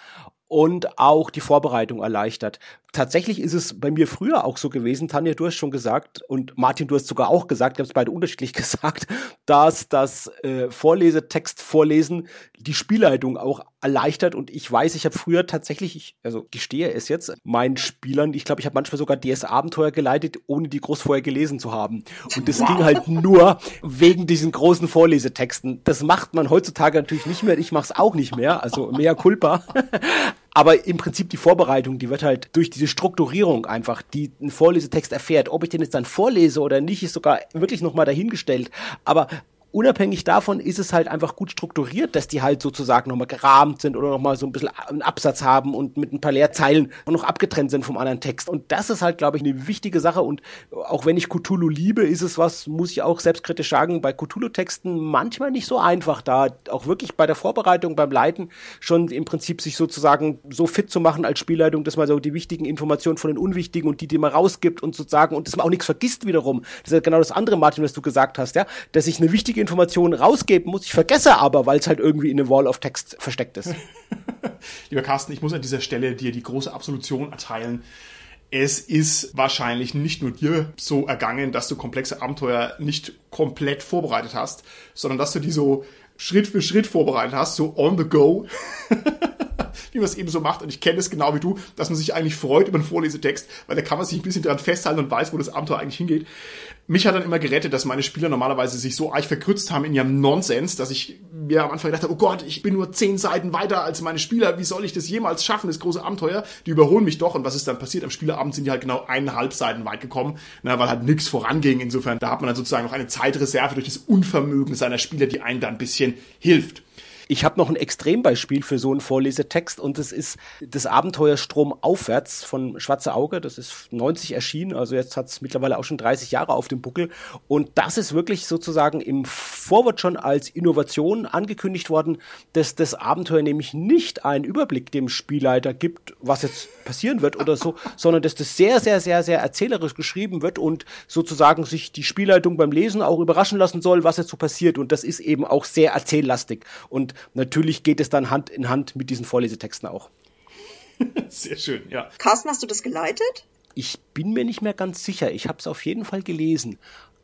und auch die Vorbereitung erleichtert tatsächlich ist es bei mir früher auch so gewesen, Tanja, du hast schon gesagt und Martin, du hast sogar auch gesagt, wir haben es beide unterschiedlich gesagt, dass das äh, Vorlesetext vorlesen die Spielleitung auch erleichtert und ich weiß, ich habe früher tatsächlich, ich, also gestehe es jetzt, meinen Spielern, ich glaube, ich habe manchmal sogar DS-Abenteuer geleitet, ohne die groß vorher gelesen zu haben. Und das wow. ging halt nur wegen diesen großen Vorlesetexten. Das macht man heutzutage natürlich nicht mehr, ich mache es auch nicht mehr, also mehr Culpa. Aber im Prinzip die Vorbereitung, die wird halt durch diese Strukturierung einfach, die ein Vorlesetext erfährt. Ob ich den jetzt dann vorlese oder nicht, ist sogar wirklich nochmal dahingestellt. Aber unabhängig davon ist es halt einfach gut strukturiert, dass die halt sozusagen nochmal gerahmt sind oder nochmal so ein bisschen einen Absatz haben und mit ein paar Leerzeilen noch abgetrennt sind vom anderen Text. Und das ist halt, glaube ich, eine wichtige Sache. Und auch wenn ich Cthulhu liebe, ist es was, muss ich auch selbstkritisch sagen, bei Cthulhu-Texten manchmal nicht so einfach, da auch wirklich bei der Vorbereitung, beim Leiten schon im Prinzip sich sozusagen so fit zu machen als Spielleitung, dass man so die wichtigen Informationen von den unwichtigen und die, die man rausgibt und sozusagen, und dass man auch nichts vergisst wiederum. Das ist ja genau das andere, Martin, was du gesagt hast, ja, dass ich eine wichtige Information rausgeben muss, ich vergesse aber, weil es halt irgendwie in eine Wall of Text versteckt ist. Lieber Carsten, ich muss an dieser Stelle dir die große Absolution erteilen. Es ist wahrscheinlich nicht nur dir so ergangen, dass du komplexe Abenteuer nicht komplett vorbereitet hast, sondern dass du die so Schritt für Schritt vorbereitet hast, so on the go. wie man es eben so macht. Und ich kenne es genau wie du, dass man sich eigentlich freut über einen Vorlesetext, weil da kann man sich ein bisschen dran festhalten und weiß, wo das Abenteuer eigentlich hingeht. Mich hat dann immer gerettet, dass meine Spieler normalerweise sich so arg verkrützt haben in ihrem Nonsens, dass ich mir am Anfang gedacht habe, oh Gott, ich bin nur zehn Seiten weiter als meine Spieler, wie soll ich das jemals schaffen, das große Abenteuer? Die überholen mich doch und was ist dann passiert? Am Spielerabend sind die halt genau eineinhalb Seiten weit gekommen, na, weil halt nichts voranging. Insofern, da hat man dann sozusagen noch eine Zeitreserve durch das Unvermögen seiner Spieler, die einen da ein bisschen hilft. Ich habe noch ein Extrembeispiel für so einen Vorlesetext und das ist das Abenteuer Strom aufwärts von Schwarze Auge. Das ist 90 erschienen, also jetzt hat es mittlerweile auch schon 30 Jahre auf dem Buckel. Und das ist wirklich sozusagen im Vorwort schon als Innovation angekündigt worden, dass das Abenteuer nämlich nicht einen Überblick dem Spielleiter gibt, was jetzt passieren wird oder so, sondern dass das sehr, sehr, sehr, sehr erzählerisch geschrieben wird und sozusagen sich die Spielleitung beim Lesen auch überraschen lassen soll, was jetzt so passiert. Und das ist eben auch sehr erzähllastig. Und natürlich geht es dann Hand in Hand mit diesen Vorlesetexten auch. Sehr schön, ja. Carsten, hast du das geleitet? Ich bin mir nicht mehr ganz sicher. Ich habe es auf jeden Fall gelesen.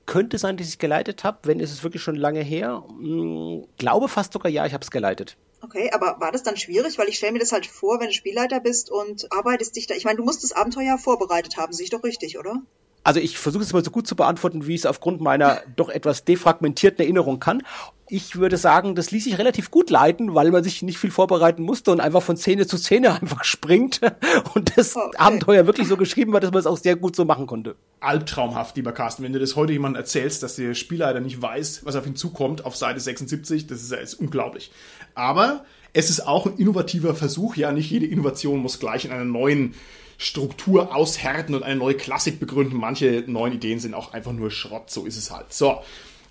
Könnte sein, dass ich es geleitet habe, wenn ist es wirklich schon lange her. Hm, glaube fast sogar ja, ich habe es geleitet. Okay, aber war das dann schwierig? Weil ich stelle mir das halt vor, wenn du Spielleiter bist und arbeitest dich da. Ich meine, du musst das Abenteuer vorbereitet haben, sehe ich doch richtig, oder? Also ich versuche es mal so gut zu beantworten, wie ich es aufgrund meiner doch etwas defragmentierten Erinnerung kann. Ich würde sagen, das ließ sich relativ gut leiten, weil man sich nicht viel vorbereiten musste und einfach von Szene zu Szene einfach springt und das okay. Abenteuer wirklich so geschrieben war, dass man es auch sehr gut so machen konnte. Albtraumhaft, lieber Carsten. Wenn du das heute jemandem erzählst, dass der Spieler nicht weiß, was auf ihn zukommt auf Seite 76, das ist ja jetzt unglaublich. Aber es ist auch ein innovativer Versuch. Ja, nicht jede Innovation muss gleich in einer neuen Struktur aushärten und eine neue Klassik begründen. Manche neuen Ideen sind auch einfach nur Schrott, so ist es halt. So.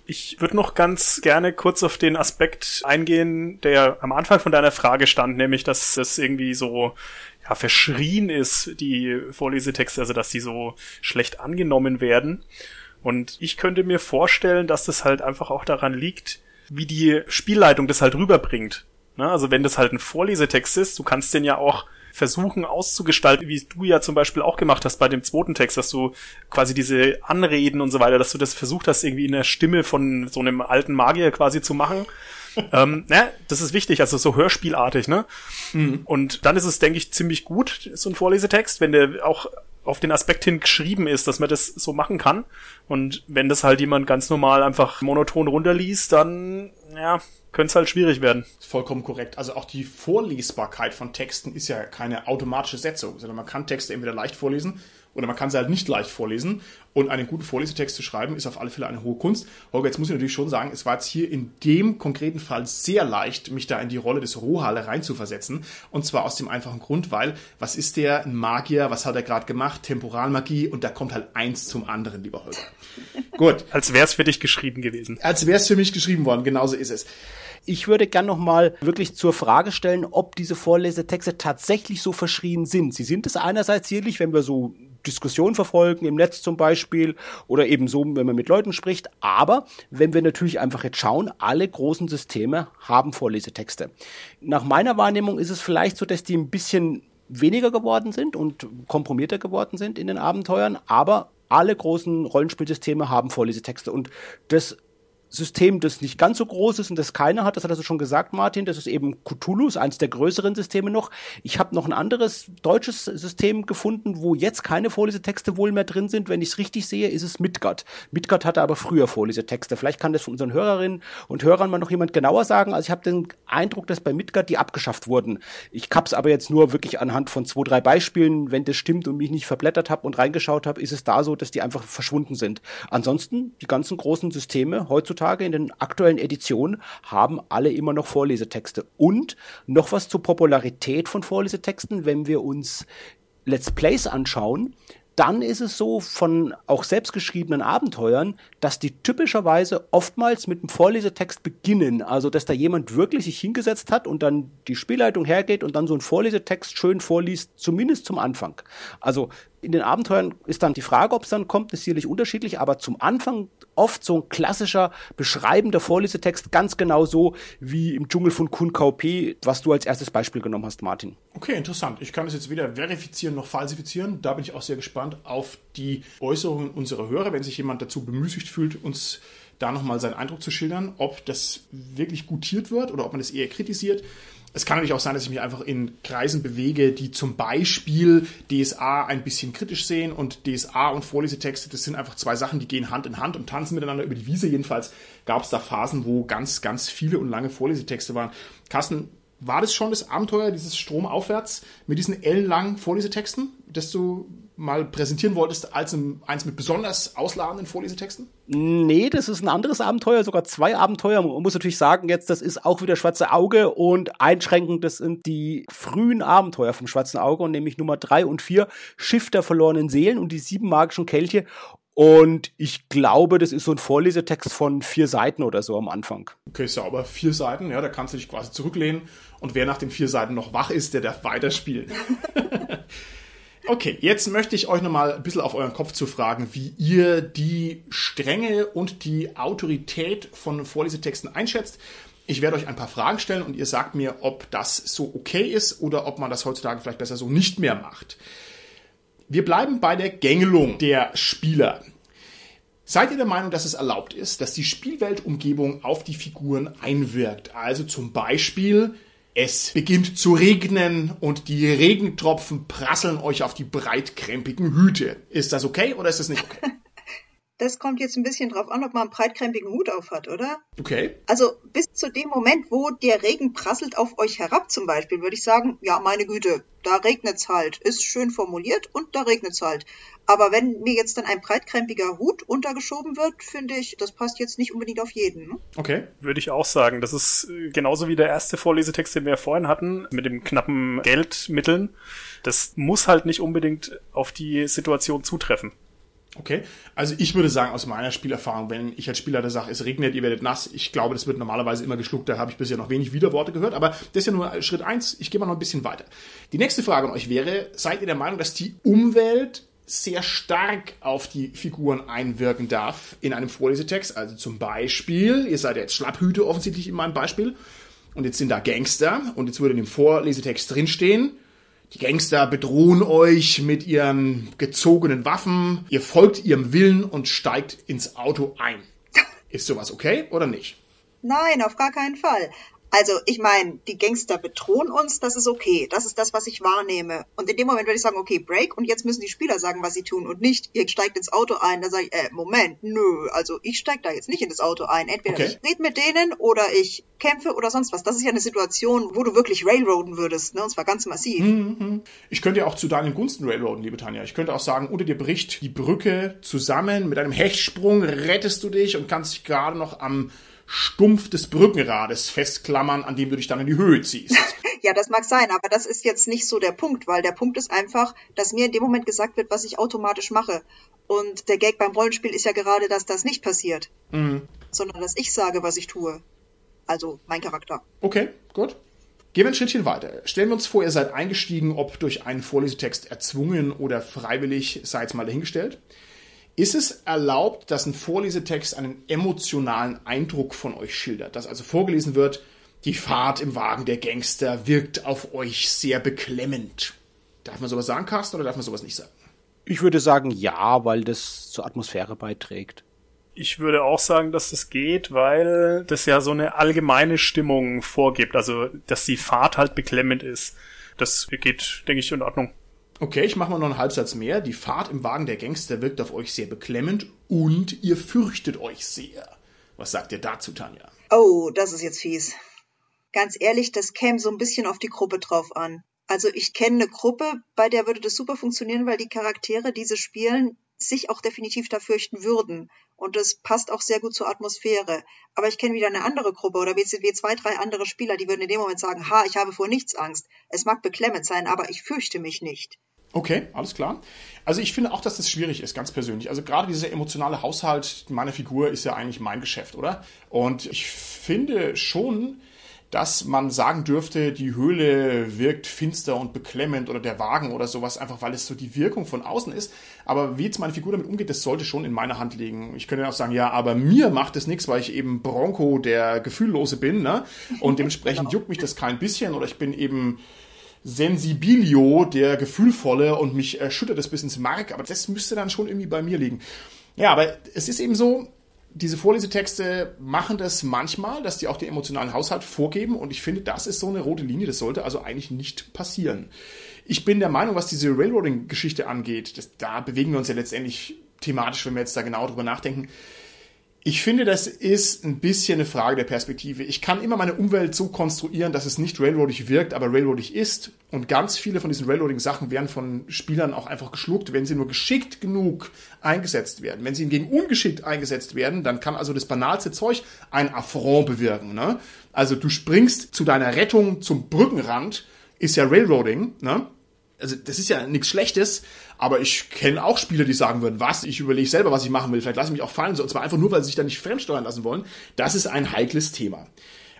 Ich würde noch ganz gerne kurz auf den Aspekt eingehen, der am Anfang von deiner Frage stand, nämlich, dass es irgendwie so ja, verschrien ist, die Vorlesetexte, also dass die so schlecht angenommen werden. Und ich könnte mir vorstellen, dass das halt einfach auch daran liegt, wie die Spielleitung das halt rüberbringt. Ne? Also wenn das halt ein Vorlesetext ist, du kannst den ja auch versuchen auszugestalten, wie du ja zum Beispiel auch gemacht hast bei dem zweiten Text, dass du quasi diese Anreden und so weiter, dass du das versucht hast, irgendwie in der Stimme von so einem alten Magier quasi zu machen. ähm, ne, das ist wichtig, also so hörspielartig, ne? Mhm. Und dann ist es, denke ich, ziemlich gut, so ein Vorlesetext, wenn der auch auf den Aspekt hin geschrieben ist, dass man das so machen kann. Und wenn das halt jemand ganz normal einfach monoton runterliest, dann, ja, könnte es halt schwierig werden. Vollkommen korrekt. Also auch die Vorlesbarkeit von Texten ist ja keine automatische Setzung, sondern man kann Texte entweder leicht vorlesen oder man kann sie halt nicht leicht vorlesen. Und einen guten Vorlesetext zu schreiben, ist auf alle Fälle eine hohe Kunst. Holger, jetzt muss ich natürlich schon sagen, es war jetzt hier in dem konkreten Fall sehr leicht, mich da in die Rolle des Rohhalle reinzuversetzen. Und zwar aus dem einfachen Grund, weil, was ist der? Ein Magier, was hat er gerade gemacht? Temporalmagie und da kommt halt eins zum anderen, lieber Holger. Gut. Als wäre es für dich geschrieben gewesen. Als wäre es für mich geschrieben worden, genauso ist es. Ich würde gern nochmal wirklich zur Frage stellen, ob diese Vorlesetexte tatsächlich so verschrien sind. Sie sind es einerseits sicherlich, wenn wir so Diskussionen verfolgen, im Netz zum Beispiel, oder eben so, wenn man mit Leuten spricht. Aber wenn wir natürlich einfach jetzt schauen, alle großen Systeme haben Vorlesetexte. Nach meiner Wahrnehmung ist es vielleicht so, dass die ein bisschen weniger geworden sind und komprimierter geworden sind in den Abenteuern, aber alle großen Rollenspielsysteme haben Vorlesetexte und das System, das nicht ganz so groß ist und das keiner hat, das hat er schon gesagt, Martin, das ist eben Cthulhu, ist eines der größeren Systeme noch. Ich habe noch ein anderes deutsches System gefunden, wo jetzt keine Vorlesetexte wohl mehr drin sind. Wenn ich es richtig sehe, ist es Midgard. Midgard hatte aber früher Vorlesetexte. Vielleicht kann das von unseren Hörerinnen und Hörern mal noch jemand genauer sagen. Also ich habe den Eindruck, dass bei Midgard die abgeschafft wurden. Ich hab's aber jetzt nur wirklich anhand von zwei, drei Beispielen, wenn das stimmt und mich nicht verblättert habe und reingeschaut habe, ist es da so, dass die einfach verschwunden sind. Ansonsten, die ganzen großen Systeme heutzutage in den aktuellen Editionen haben alle immer noch Vorlesetexte. Und noch was zur Popularität von Vorlesetexten, wenn wir uns Let's Plays anschauen, dann ist es so von auch selbstgeschriebenen Abenteuern, dass die typischerweise oftmals mit einem Vorlesetext beginnen. Also, dass da jemand wirklich sich hingesetzt hat und dann die Spielleitung hergeht und dann so einen Vorlesetext schön vorliest, zumindest zum Anfang. Also, in den Abenteuern ist dann die Frage, ob es dann kommt, ist sicherlich unterschiedlich, aber zum Anfang oft so ein klassischer beschreibender Vorlesetext, ganz genau so wie im Dschungel von Kun KP, was du als erstes Beispiel genommen hast, Martin. Okay, interessant. Ich kann das jetzt weder verifizieren noch falsifizieren. Da bin ich auch sehr gespannt auf die Äußerungen unserer Hörer, wenn sich jemand dazu bemüßigt fühlt, uns da nochmal seinen Eindruck zu schildern, ob das wirklich gutiert wird oder ob man das eher kritisiert. Es kann natürlich auch sein, dass ich mich einfach in Kreisen bewege, die zum Beispiel DSA ein bisschen kritisch sehen und DSA und Vorlesetexte, das sind einfach zwei Sachen, die gehen Hand in Hand und tanzen miteinander über die Wiese. Jedenfalls gab es da Phasen, wo ganz, ganz viele und lange Vorlesetexte waren. Carsten, war das schon das Abenteuer, dieses Stromaufwärts mit diesen ellenlangen Vorlesetexten, das du mal präsentieren wolltest als eins mit besonders ausladenden Vorlesetexten? Nee, das ist ein anderes Abenteuer, sogar zwei Abenteuer. Man muss natürlich sagen, jetzt, das ist auch wieder Schwarze Auge und einschränkend, das sind die frühen Abenteuer vom Schwarzen Auge und nämlich Nummer drei und vier, Schiff der verlorenen Seelen und die sieben magischen Kelche. Und ich glaube, das ist so ein Vorlesetext von vier Seiten oder so am Anfang. Okay, sauber. Vier Seiten, ja, da kannst du dich quasi zurücklehnen. Und wer nach den vier Seiten noch wach ist, der darf weiterspielen. okay, jetzt möchte ich euch nochmal ein bisschen auf euren Kopf zu fragen, wie ihr die Strenge und die Autorität von Vorlesetexten einschätzt. Ich werde euch ein paar Fragen stellen und ihr sagt mir, ob das so okay ist oder ob man das heutzutage vielleicht besser so nicht mehr macht. Wir bleiben bei der Gängelung der Spieler. Seid ihr der Meinung, dass es erlaubt ist, dass die Spielweltumgebung auf die Figuren einwirkt? Also zum Beispiel, es beginnt zu regnen und die Regentropfen prasseln euch auf die breitkrempigen Hüte. Ist das okay oder ist das nicht okay? Das kommt jetzt ein bisschen drauf an, ob man einen breitkrempigen Hut auf hat, oder? Okay. Also bis zu dem Moment, wo der Regen prasselt auf euch herab zum Beispiel, würde ich sagen, ja, meine Güte, da regnet's halt. Ist schön formuliert und da regnet's halt. Aber wenn mir jetzt dann ein breitkrempiger Hut untergeschoben wird, finde ich, das passt jetzt nicht unbedingt auf jeden. Ne? Okay. Würde ich auch sagen. Das ist äh, genauso wie der erste Vorlesetext, den wir vorhin hatten, mit dem knappen Geldmitteln. Das muss halt nicht unbedingt auf die Situation zutreffen. Okay, also ich würde sagen, aus meiner Spielerfahrung, wenn ich als Spielleiter sage, es regnet, ihr werdet nass, ich glaube, das wird normalerweise immer geschluckt, da habe ich bisher noch wenig Widerworte gehört, aber das ist ja nur Schritt eins. ich gehe mal noch ein bisschen weiter. Die nächste Frage an euch wäre, seid ihr der Meinung, dass die Umwelt sehr stark auf die Figuren einwirken darf in einem Vorlesetext? Also zum Beispiel, ihr seid ja jetzt Schlapphüte offensichtlich in meinem Beispiel, und jetzt sind da Gangster, und jetzt würde in dem Vorlesetext drinstehen, die Gangster bedrohen euch mit ihren gezogenen Waffen. Ihr folgt ihrem Willen und steigt ins Auto ein. Ist sowas okay oder nicht? Nein, auf gar keinen Fall. Also, ich meine, die Gangster bedrohen uns, das ist okay. Das ist das, was ich wahrnehme. Und in dem Moment würde ich sagen, okay, Break, und jetzt müssen die Spieler sagen, was sie tun und nicht, ihr steigt ins Auto ein. Da sage ich, äh, Moment, nö, also ich steige da jetzt nicht in das Auto ein. Entweder okay. ich rede mit denen oder ich kämpfe oder sonst was. Das ist ja eine Situation, wo du wirklich railroaden würdest, ne? Und zwar ganz massiv. Mhm. Ich könnte ja auch zu deinen Gunsten railroaden, liebe Tanja. Ich könnte auch sagen, unter dir bricht die Brücke zusammen. Mit einem Hechtsprung rettest du dich und kannst dich gerade noch am Stumpf des Brückenrades festklammern, an dem du dich dann in die Höhe ziehst. ja, das mag sein, aber das ist jetzt nicht so der Punkt, weil der Punkt ist einfach, dass mir in dem Moment gesagt wird, was ich automatisch mache. Und der Gag beim Rollenspiel ist ja gerade, dass das nicht passiert, mhm. sondern dass ich sage, was ich tue. Also mein Charakter. Okay, gut. Gehen wir ein Schrittchen weiter. Stellen wir uns vor, ihr seid eingestiegen, ob durch einen Vorlesetext erzwungen oder freiwillig, sei jetzt mal dahingestellt. Ist es erlaubt, dass ein Vorlesetext einen emotionalen Eindruck von euch schildert? Dass also vorgelesen wird, die Fahrt im Wagen der Gangster wirkt auf euch sehr beklemmend. Darf man sowas sagen, Carsten, oder darf man sowas nicht sagen? Ich würde sagen ja, weil das zur Atmosphäre beiträgt. Ich würde auch sagen, dass das geht, weil das ja so eine allgemeine Stimmung vorgibt. Also, dass die Fahrt halt beklemmend ist. Das geht, denke ich, in Ordnung. Okay, ich mache mal noch einen Halbsatz mehr. Die Fahrt im Wagen der Gangster wirkt auf euch sehr beklemmend und ihr fürchtet euch sehr. Was sagt ihr dazu, Tanja? Oh, das ist jetzt fies. Ganz ehrlich, das käme so ein bisschen auf die Gruppe drauf an. Also ich kenne eine Gruppe, bei der würde das super funktionieren, weil die Charaktere, die sie spielen, sich auch definitiv da fürchten würden. Und das passt auch sehr gut zur Atmosphäre. Aber ich kenne wieder eine andere Gruppe oder wie zwei, drei andere Spieler, die würden in dem Moment sagen, ha, ich habe vor nichts Angst. Es mag beklemmend sein, aber ich fürchte mich nicht. Okay, alles klar. Also ich finde auch, dass das schwierig ist, ganz persönlich. Also gerade dieser emotionale Haushalt meiner Figur ist ja eigentlich mein Geschäft, oder? Und ich finde schon, dass man sagen dürfte, die Höhle wirkt finster und beklemmend oder der Wagen oder sowas, einfach weil es so die Wirkung von außen ist. Aber wie jetzt meine Figur damit umgeht, das sollte schon in meiner Hand liegen. Ich könnte auch sagen, ja, aber mir macht es nichts, weil ich eben Bronco der Gefühllose bin, ne? Und dementsprechend genau. juckt mich das kein bisschen oder ich bin eben Sensibilio, der Gefühlvolle und mich erschüttert es bis ins Mark, aber das müsste dann schon irgendwie bei mir liegen. Ja, aber es ist eben so, diese Vorlesetexte machen das manchmal, dass die auch den emotionalen Haushalt vorgeben und ich finde, das ist so eine rote Linie, das sollte also eigentlich nicht passieren. Ich bin der Meinung, was diese Railroading-Geschichte angeht, das, da bewegen wir uns ja letztendlich thematisch, wenn wir jetzt da genau drüber nachdenken, ich finde, das ist ein bisschen eine Frage der Perspektive. Ich kann immer meine Umwelt so konstruieren, dass es nicht railroadig wirkt, aber railroadig ist. Und ganz viele von diesen Railroading-Sachen werden von Spielern auch einfach geschluckt, wenn sie nur geschickt genug eingesetzt werden. Wenn sie hingegen ungeschickt eingesetzt werden, dann kann also das banalste Zeug ein Affront bewirken. Ne? Also du springst zu deiner Rettung zum Brückenrand, ist ja Railroading. Ne? Also das ist ja nichts Schlechtes, aber ich kenne auch Spieler, die sagen würden, was, ich überlege selber, was ich machen will, vielleicht lasse ich mich auch fallen, und zwar einfach nur, weil sie sich da nicht fremdsteuern lassen wollen. Das ist ein heikles Thema.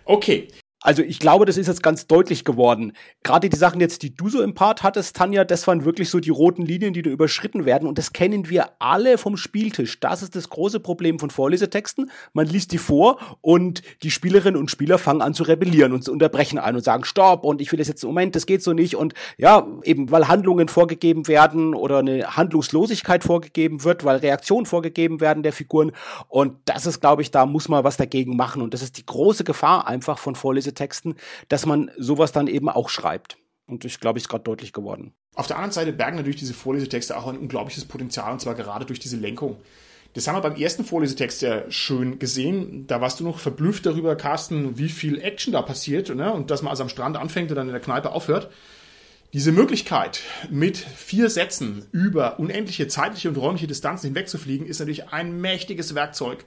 Okay, also ich glaube, das ist jetzt ganz deutlich geworden. Gerade die Sachen jetzt, die du so im Part hattest, Tanja, das waren wirklich so die roten Linien, die da überschritten werden. Und das kennen wir alle vom Spieltisch. Das ist das große Problem von Vorlesetexten. Man liest die vor und die Spielerinnen und Spieler fangen an zu rebellieren und zu unterbrechen ein und sagen, stopp und ich will das jetzt, Moment, das geht so nicht. Und ja, eben weil Handlungen vorgegeben werden oder eine Handlungslosigkeit vorgegeben wird, weil Reaktionen vorgegeben werden der Figuren. Und das ist, glaube ich, da muss man was dagegen machen. Und das ist die große Gefahr einfach von Vorlesetexten Texten, dass man sowas dann eben auch schreibt. Und das, glaube ich, ist gerade deutlich geworden. Auf der anderen Seite bergen natürlich diese Vorlesetexte auch ein unglaubliches Potenzial, und zwar gerade durch diese Lenkung. Das haben wir beim ersten Vorlesetext ja schön gesehen. Da warst du noch verblüfft darüber, Carsten, wie viel Action da passiert ne? und dass man also am Strand anfängt und dann in der Kneipe aufhört. Diese Möglichkeit, mit vier Sätzen über unendliche zeitliche und räumliche Distanzen hinwegzufliegen, ist natürlich ein mächtiges Werkzeug.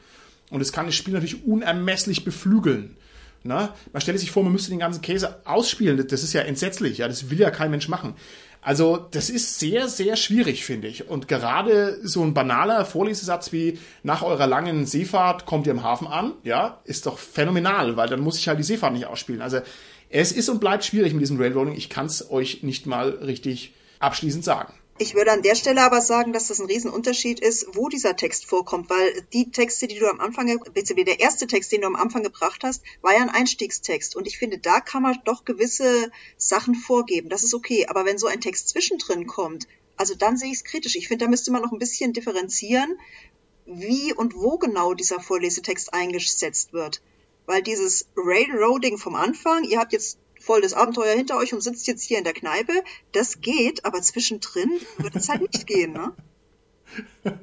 Und es kann das Spiel natürlich unermesslich beflügeln. Na? Man stelle sich vor, man müsste den ganzen Käse ausspielen. Das ist ja entsetzlich. Ja, das will ja kein Mensch machen. Also, das ist sehr, sehr schwierig, finde ich. Und gerade so ein banaler Vorlesesatz wie nach eurer langen Seefahrt kommt ihr im Hafen an, ja, ist doch phänomenal, weil dann muss ich halt die Seefahrt nicht ausspielen. Also, es ist und bleibt schwierig mit diesem Railroading. Ich kann es euch nicht mal richtig abschließend sagen. Ich würde an der Stelle aber sagen, dass das ein Riesenunterschied ist, wo dieser Text vorkommt, weil die Texte, die du am Anfang, beziehungsweise der erste Text, den du am Anfang gebracht hast, war ja ein Einstiegstext. Und ich finde, da kann man doch gewisse Sachen vorgeben. Das ist okay. Aber wenn so ein Text zwischendrin kommt, also dann sehe ich es kritisch. Ich finde, da müsste man noch ein bisschen differenzieren, wie und wo genau dieser Vorlesetext eingesetzt wird. Weil dieses Railroading vom Anfang, ihr habt jetzt voll das Abenteuer hinter euch und sitzt jetzt hier in der Kneipe. Das geht, aber zwischendrin wird es halt nicht gehen, ne?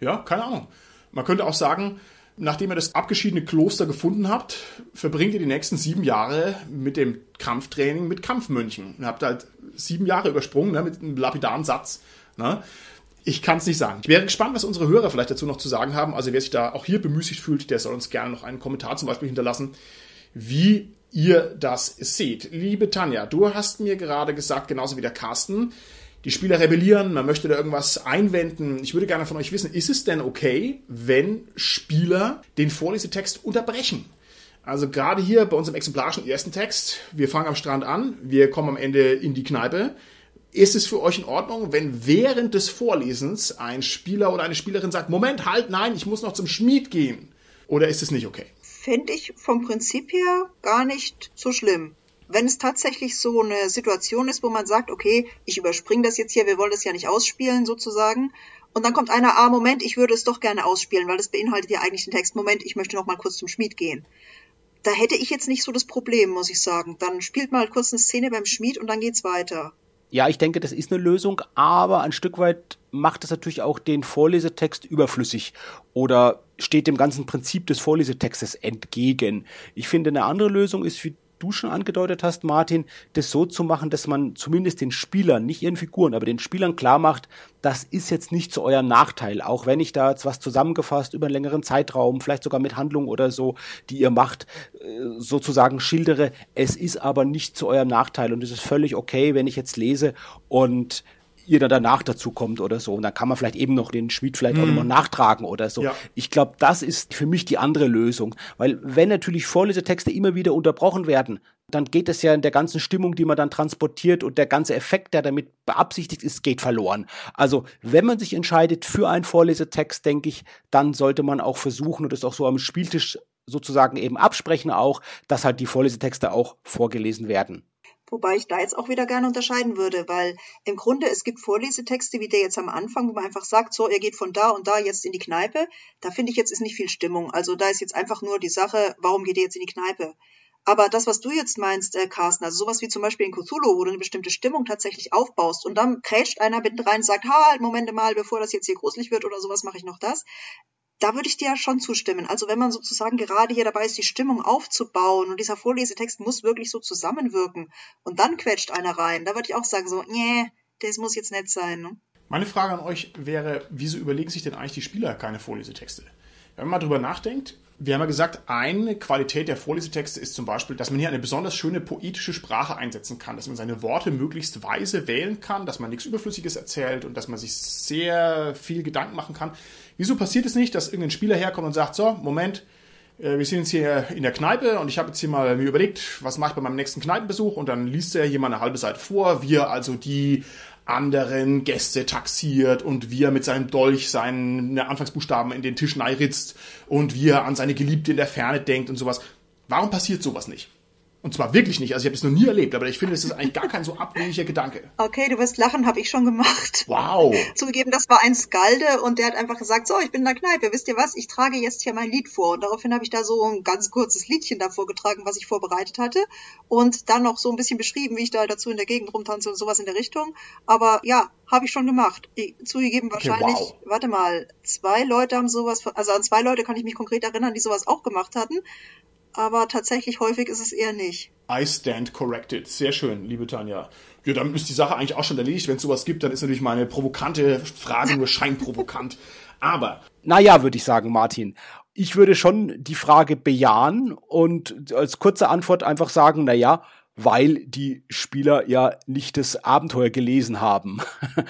ja, keine Ahnung. Man könnte auch sagen, nachdem ihr das abgeschiedene Kloster gefunden habt, verbringt ihr die nächsten sieben Jahre mit dem Kampftraining mit Kampfmönchen. Ihr habt halt sieben Jahre übersprungen, ne, mit einem lapidaren Satz. Ne? Ich kann es nicht sagen. Ich wäre gespannt, was unsere Hörer vielleicht dazu noch zu sagen haben. Also wer sich da auch hier bemüßigt fühlt, der soll uns gerne noch einen Kommentar zum Beispiel hinterlassen, wie ihr das seht. Liebe Tanja, du hast mir gerade gesagt, genauso wie der Carsten, die Spieler rebellieren, man möchte da irgendwas einwenden. Ich würde gerne von euch wissen, ist es denn okay, wenn Spieler den Vorlesetext unterbrechen? Also gerade hier bei unserem exemplarischen ersten Text, wir fangen am Strand an, wir kommen am Ende in die Kneipe. Ist es für euch in Ordnung, wenn während des Vorlesens ein Spieler oder eine Spielerin sagt, Moment, halt, nein, ich muss noch zum Schmied gehen? Oder ist es nicht okay? Fände ich vom Prinzip her gar nicht so schlimm. Wenn es tatsächlich so eine Situation ist, wo man sagt, okay, ich überspringe das jetzt hier, wir wollen das ja nicht ausspielen sozusagen, und dann kommt einer, ah, Moment, ich würde es doch gerne ausspielen, weil das beinhaltet ja eigentlich den Text, Moment, ich möchte noch mal kurz zum Schmied gehen. Da hätte ich jetzt nicht so das Problem, muss ich sagen. Dann spielt mal kurz eine Szene beim Schmied und dann geht's weiter. Ja, ich denke, das ist eine Lösung, aber ein Stück weit macht es natürlich auch den Vorlesetext überflüssig oder steht dem ganzen Prinzip des Vorlesetextes entgegen. Ich finde, eine andere Lösung ist, wie du schon angedeutet hast, Martin, das so zu machen, dass man zumindest den Spielern, nicht ihren Figuren, aber den Spielern klar macht, das ist jetzt nicht zu eurem Nachteil. Auch wenn ich da jetzt was zusammengefasst über einen längeren Zeitraum, vielleicht sogar mit Handlungen oder so, die ihr macht, äh, sozusagen schildere. Es ist aber nicht zu eurem Nachteil und es ist völlig okay, wenn ich jetzt lese und ihr dann danach dazu kommt oder so. Und dann kann man vielleicht eben noch den Schmied vielleicht hm. auch noch nachtragen oder so. Ja. Ich glaube, das ist für mich die andere Lösung. Weil wenn natürlich Vorlesetexte immer wieder unterbrochen werden, dann geht es ja in der ganzen Stimmung, die man dann transportiert und der ganze Effekt, der damit beabsichtigt ist, geht verloren. Also wenn man sich entscheidet für einen Vorlesetext, denke ich, dann sollte man auch versuchen und es auch so am Spieltisch sozusagen eben absprechen auch, dass halt die Vorlesetexte auch vorgelesen werden. Wobei ich da jetzt auch wieder gerne unterscheiden würde, weil im Grunde es gibt Vorlesetexte wie der jetzt am Anfang, wo man einfach sagt, so, er geht von da und da jetzt in die Kneipe. Da finde ich jetzt ist nicht viel Stimmung. Also da ist jetzt einfach nur die Sache, warum geht er jetzt in die Kneipe? Aber das, was du jetzt meinst, äh, Carsten, also sowas wie zum Beispiel in Cthulhu, wo du eine bestimmte Stimmung tatsächlich aufbaust und dann krätscht einer mitten rein und sagt, halt, Moment mal, bevor das jetzt hier gruselig wird oder sowas, mache ich noch das da würde ich dir ja schon zustimmen. Also wenn man sozusagen gerade hier dabei ist, die Stimmung aufzubauen und dieser Vorlesetext muss wirklich so zusammenwirken und dann quetscht einer rein, da würde ich auch sagen so, nee, das muss jetzt nett sein. Ne? Meine Frage an euch wäre, wieso überlegen sich denn eigentlich die Spieler keine Vorlesetexte? Wenn man mal drüber nachdenkt, wir haben ja gesagt, eine Qualität der Vorlesetexte ist zum Beispiel, dass man hier eine besonders schöne poetische Sprache einsetzen kann, dass man seine Worte möglichst weise wählen kann, dass man nichts Überflüssiges erzählt und dass man sich sehr viel Gedanken machen kann. Wieso passiert es nicht, dass irgendein Spieler herkommt und sagt, so, Moment, äh, wir sind jetzt hier in der Kneipe und ich habe jetzt hier mal mir überlegt, was mache ich bei meinem nächsten Kneipenbesuch und dann liest er hier mal eine halbe Seite vor, wie er also die anderen Gäste taxiert und wie er mit seinem Dolch seine Anfangsbuchstaben in den Tisch ritzt und wie er an seine Geliebte in der Ferne denkt und sowas. Warum passiert sowas nicht? Und zwar wirklich nicht. Also ich habe es noch nie erlebt, aber ich finde, es ist eigentlich gar kein so abwegiger Gedanke. Okay, du wirst lachen, habe ich schon gemacht. Wow. Zugegeben, das war ein Skalde und der hat einfach gesagt, so, ich bin in der Kneipe, wisst ihr was, ich trage jetzt hier mein Lied vor. Und daraufhin habe ich da so ein ganz kurzes Liedchen davor getragen, was ich vorbereitet hatte. Und dann noch so ein bisschen beschrieben, wie ich da dazu in der Gegend rumtanze und sowas in der Richtung. Aber ja, habe ich schon gemacht. Ich, zugegeben wahrscheinlich, okay, wow. warte mal, zwei Leute haben sowas, also an zwei Leute kann ich mich konkret erinnern, die sowas auch gemacht hatten aber tatsächlich häufig ist es eher nicht. I stand corrected. Sehr schön, liebe Tanja. Ja, damit ist die Sache eigentlich auch schon erledigt. Wenn es sowas gibt, dann ist natürlich meine provokante Frage nur scheinprovokant. Aber. Naja, würde ich sagen, Martin. Ich würde schon die Frage bejahen und als kurze Antwort einfach sagen, naja, weil die Spieler ja nicht das Abenteuer gelesen haben.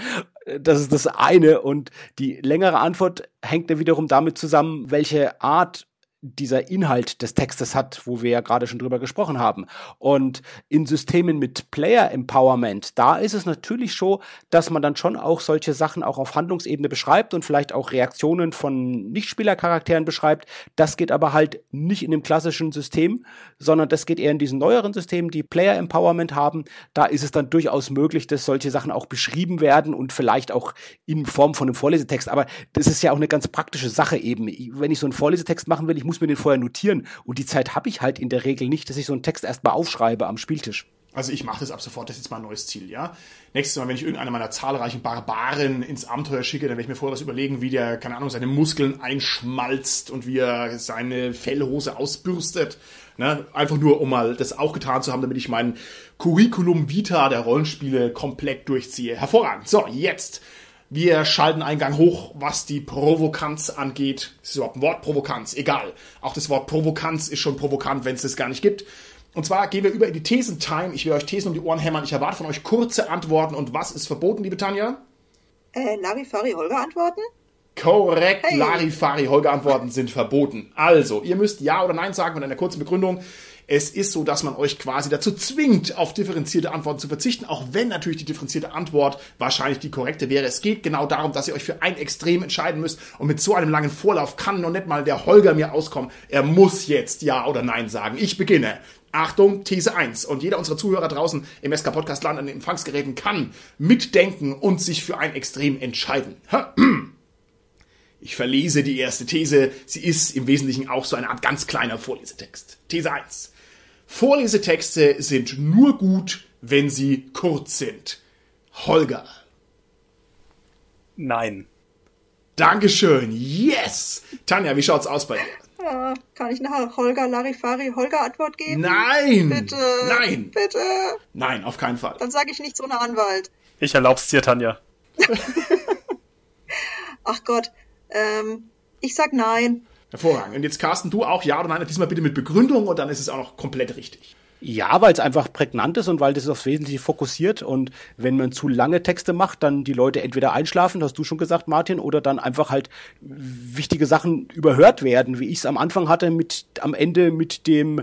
Das ist das eine. Und die längere Antwort hängt ja wiederum damit zusammen, welche Art dieser Inhalt des Textes hat, wo wir ja gerade schon drüber gesprochen haben. Und in Systemen mit Player Empowerment, da ist es natürlich so, dass man dann schon auch solche Sachen auch auf Handlungsebene beschreibt und vielleicht auch Reaktionen von Nichtspielercharakteren beschreibt. Das geht aber halt nicht in dem klassischen System, sondern das geht eher in diesen neueren Systemen, die Player Empowerment haben. Da ist es dann durchaus möglich, dass solche Sachen auch beschrieben werden und vielleicht auch in Form von einem Vorlesetext. Aber das ist ja auch eine ganz praktische Sache eben. Wenn ich so einen Vorlesetext machen will, ich muss mir den vorher notieren. Und die Zeit habe ich halt in der Regel nicht, dass ich so einen Text erstmal aufschreibe am Spieltisch. Also ich mache das ab sofort, das ist jetzt mein neues Ziel, ja. Nächstes Mal, wenn ich irgendeine meiner zahlreichen Barbaren ins Abenteuer schicke, dann werde ich mir vorher was überlegen, wie der, keine Ahnung, seine Muskeln einschmalzt und wie er seine Fellhose ausbürstet. Ne? Einfach nur, um mal das auch getan zu haben, damit ich mein Curriculum Vita der Rollenspiele komplett durchziehe. Hervorragend. So, jetzt wir schalten Eingang hoch, was die Provokanz angeht. Ist überhaupt ein Wort? Provokanz. Egal. Auch das Wort Provokanz ist schon provokant, wenn es das gar nicht gibt. Und zwar gehen wir über in die Thesentime. Ich will euch Thesen um die Ohren hämmern. Ich erwarte von euch kurze Antworten. Und was ist verboten, liebe Tanja? Äh, Larifari Holger antworten? Korrekt, hey. Larifari Holger antworten sind verboten. Also, ihr müsst Ja oder Nein sagen mit einer kurzen Begründung. Es ist so, dass man euch quasi dazu zwingt, auf differenzierte Antworten zu verzichten, auch wenn natürlich die differenzierte Antwort wahrscheinlich die korrekte wäre. Es geht genau darum, dass ihr euch für ein Extrem entscheiden müsst und mit so einem langen Vorlauf kann noch nicht mal der Holger mir auskommen. Er muss jetzt Ja oder Nein sagen. Ich beginne. Achtung, These 1. Und jeder unserer Zuhörer draußen im SK Podcast Land an den Empfangsgeräten kann mitdenken und sich für ein Extrem entscheiden. Ich verlese die erste These. Sie ist im Wesentlichen auch so eine Art ganz kleiner Vorlesetext. These 1. Vorlesetexte sind nur gut, wenn sie kurz sind. Holger. Nein. Dankeschön. Yes! Tanja, wie schaut's aus bei dir? Ja, kann ich eine Holger Larifari Holger Antwort geben? Nein! Bitte. Nein! Bitte. Nein, auf keinen Fall. Dann sage ich nichts ohne Anwalt. Ich erlaub's dir, Tanja. Ach Gott. Ähm, ich sag nein. Hervorragend. Und jetzt Carsten, du auch ja oder nein, diesmal bitte mit Begründung und dann ist es auch noch komplett richtig. Ja, weil es einfach prägnant ist und weil das aufs Wesentliche fokussiert. Und wenn man zu lange Texte macht, dann die Leute entweder einschlafen, hast du schon gesagt, Martin, oder dann einfach halt wichtige Sachen überhört werden, wie ich es am Anfang hatte, mit am Ende mit dem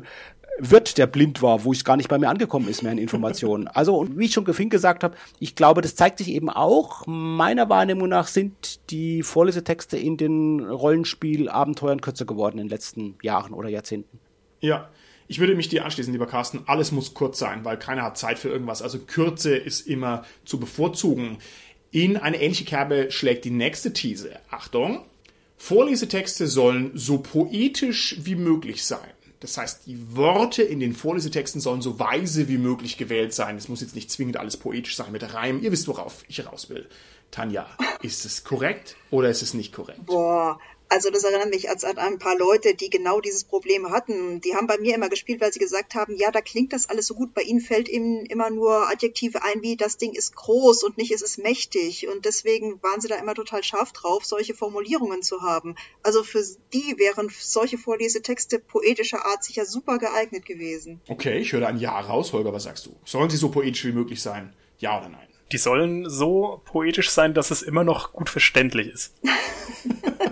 Wirt, der blind war, wo es gar nicht bei mir angekommen ist mehr in Informationen. Also, und wie ich schon Gefink gesagt habe, ich glaube, das zeigt sich eben auch. Meiner Wahrnehmung nach sind die Vorlesetexte in den Rollenspiel-Abenteuern kürzer geworden in den letzten Jahren oder Jahrzehnten. Ja, ich würde mich dir anschließen, lieber Carsten. Alles muss kurz sein, weil keiner hat Zeit für irgendwas. Also Kürze ist immer zu bevorzugen. In eine ähnliche Kerbe schlägt die nächste These. Achtung! Vorlesetexte sollen so poetisch wie möglich sein. Das heißt, die Worte in den Vorlesetexten sollen so weise wie möglich gewählt sein. Es muss jetzt nicht zwingend alles poetisch sein mit Reim. Ihr wisst, worauf ich raus will. Tanja, ist es korrekt oder ist es nicht korrekt? Boah, also das erinnert mich als an ein paar Leute, die genau dieses Problem hatten. Die haben bei mir immer gespielt, weil sie gesagt haben, ja, da klingt das alles so gut. Bei ihnen fällt ihnen immer nur Adjektive ein, wie das Ding ist groß und nicht es ist mächtig. Und deswegen waren sie da immer total scharf drauf, solche Formulierungen zu haben. Also für die wären solche Vorlesetexte poetischer Art sicher super geeignet gewesen. Okay, ich höre ein Ja raus. Holger, was sagst du? Sollen sie so poetisch wie möglich sein? Ja oder nein? Die sollen so poetisch sein, dass es immer noch gut verständlich ist.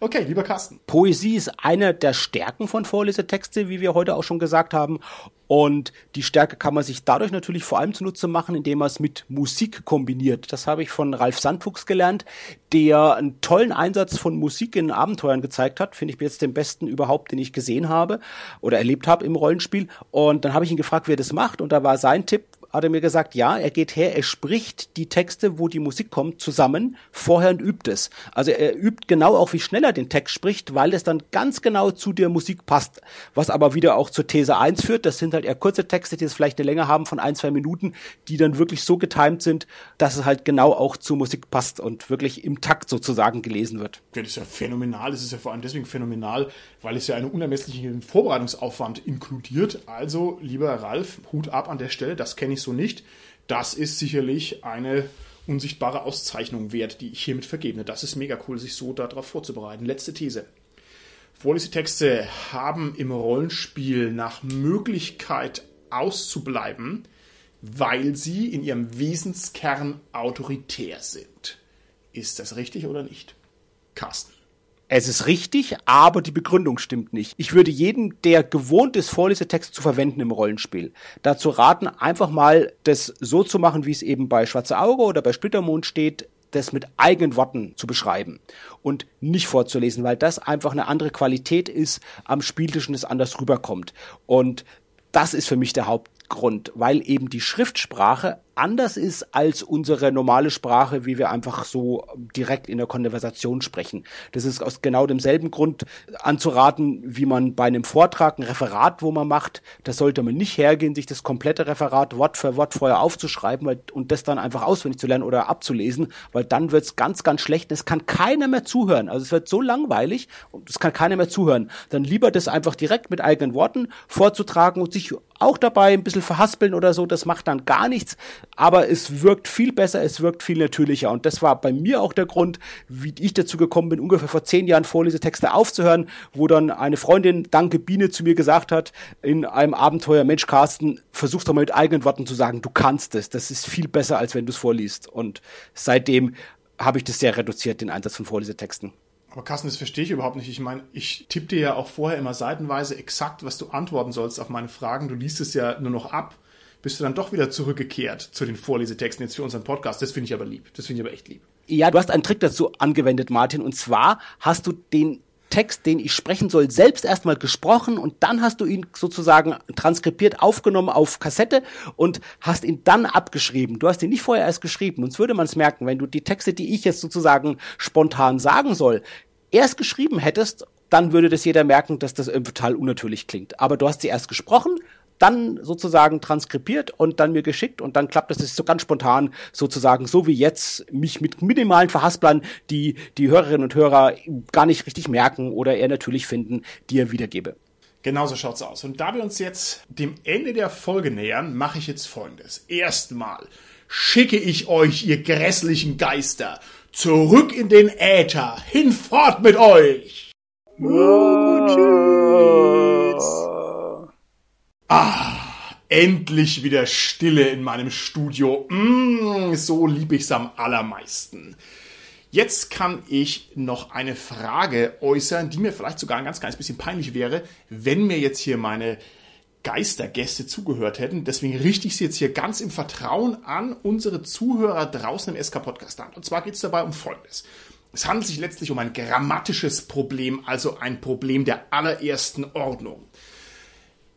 Okay, lieber Carsten. Poesie ist eine der Stärken von Vorlesetexte, wie wir heute auch schon gesagt haben. Und die Stärke kann man sich dadurch natürlich vor allem zunutze machen, indem man es mit Musik kombiniert. Das habe ich von Ralf Sandfuchs gelernt, der einen tollen Einsatz von Musik in Abenteuern gezeigt hat. Finde ich jetzt den besten überhaupt, den ich gesehen habe oder erlebt habe im Rollenspiel. Und dann habe ich ihn gefragt, wie er das macht. Und da war sein Tipp, hat er mir gesagt, ja, er geht her, er spricht die Texte, wo die Musik kommt, zusammen vorher und übt es. Also er übt genau auch, wie schnell er den Text spricht, weil es dann ganz genau zu der Musik passt. Was aber wieder auch zur These 1 führt, das sind halt eher kurze Texte, die jetzt vielleicht eine Länge haben von ein, zwei Minuten, die dann wirklich so getimt sind, dass es halt genau auch zur Musik passt und wirklich im Takt sozusagen gelesen wird. Ja, das ist ja phänomenal. Das ist ja vor allem deswegen phänomenal, weil es ja einen unermesslichen Vorbereitungsaufwand inkludiert. Also, lieber Ralf, Hut ab an der Stelle, das kenne ich so nicht. Das ist sicherlich eine unsichtbare Auszeichnung wert, die ich hiermit vergebe. Das ist mega cool, sich so darauf vorzubereiten. Letzte These. Vorlesetexte haben im Rollenspiel nach Möglichkeit auszubleiben, weil sie in ihrem Wesenskern autoritär sind. Ist das richtig oder nicht? Carsten. Es ist richtig, aber die Begründung stimmt nicht. Ich würde jeden, der gewohnt ist, Vorlesetext zu verwenden im Rollenspiel, dazu raten, einfach mal das so zu machen, wie es eben bei Schwarze Auge oder bei Splittermond steht, das mit eigenen Worten zu beschreiben und nicht vorzulesen, weil das einfach eine andere Qualität ist am Spieltisch und es anders rüberkommt. Und das ist für mich der Hauptgrund, weil eben die Schriftsprache anders ist als unsere normale Sprache, wie wir einfach so direkt in der Konversation sprechen. Das ist aus genau demselben Grund anzuraten, wie man bei einem Vortrag, ein Referat, wo man macht, da sollte man nicht hergehen, sich das komplette Referat Wort für Wort vorher aufzuschreiben und das dann einfach auswendig zu lernen oder abzulesen, weil dann wird's ganz, ganz schlecht. Es kann keiner mehr zuhören. Also es wird so langweilig und es kann keiner mehr zuhören. Dann lieber das einfach direkt mit eigenen Worten vorzutragen und sich auch dabei ein bisschen verhaspeln oder so, das macht dann gar nichts aber es wirkt viel besser, es wirkt viel natürlicher. Und das war bei mir auch der Grund, wie ich dazu gekommen bin, ungefähr vor zehn Jahren Vorlesetexte aufzuhören, wo dann eine Freundin, danke Biene, zu mir gesagt hat, in einem Abenteuer, Mensch, Carsten, versuch doch mal mit eigenen Worten zu sagen, du kannst es. Das ist viel besser, als wenn du es vorliest. Und seitdem habe ich das sehr reduziert, den Einsatz von Vorlesetexten. Aber Carsten, das verstehe ich überhaupt nicht. Ich meine, ich tippe dir ja auch vorher immer seitenweise exakt, was du antworten sollst auf meine Fragen. Du liest es ja nur noch ab bist du dann doch wieder zurückgekehrt zu den Vorlesetexten jetzt für unseren Podcast. Das finde ich aber lieb. Das finde ich aber echt lieb. Ja, du hast einen Trick dazu angewendet, Martin. Und zwar hast du den Text, den ich sprechen soll, selbst erstmal gesprochen und dann hast du ihn sozusagen transkribiert, aufgenommen auf Kassette und hast ihn dann abgeschrieben. Du hast ihn nicht vorher erst geschrieben. Sonst würde man es merken, wenn du die Texte, die ich jetzt sozusagen spontan sagen soll, erst geschrieben hättest, dann würde das jeder merken, dass das total unnatürlich klingt. Aber du hast sie erst gesprochen, dann sozusagen transkribiert und dann mir geschickt und dann klappt das ist so ganz spontan sozusagen so wie jetzt mich mit minimalen Verhasplern, die die Hörerinnen und Hörer gar nicht richtig merken oder eher natürlich finden, die er wiedergebe. Genauso schaut's aus. Und da wir uns jetzt dem Ende der Folge nähern, mache ich jetzt folgendes. Erstmal schicke ich euch, ihr grässlichen Geister, zurück in den Äther. Hinfort mit euch! Oh, tschüss! Ah, endlich wieder Stille in meinem Studio. Mm, so lieb ich's am allermeisten. Jetzt kann ich noch eine Frage äußern, die mir vielleicht sogar ein ganz kleines bisschen peinlich wäre, wenn mir jetzt hier meine Geistergäste zugehört hätten. Deswegen richte ich sie jetzt hier ganz im Vertrauen an unsere Zuhörer draußen im SK-Podcast an. Und zwar geht es dabei um Folgendes. Es handelt sich letztlich um ein grammatisches Problem, also ein Problem der allerersten Ordnung.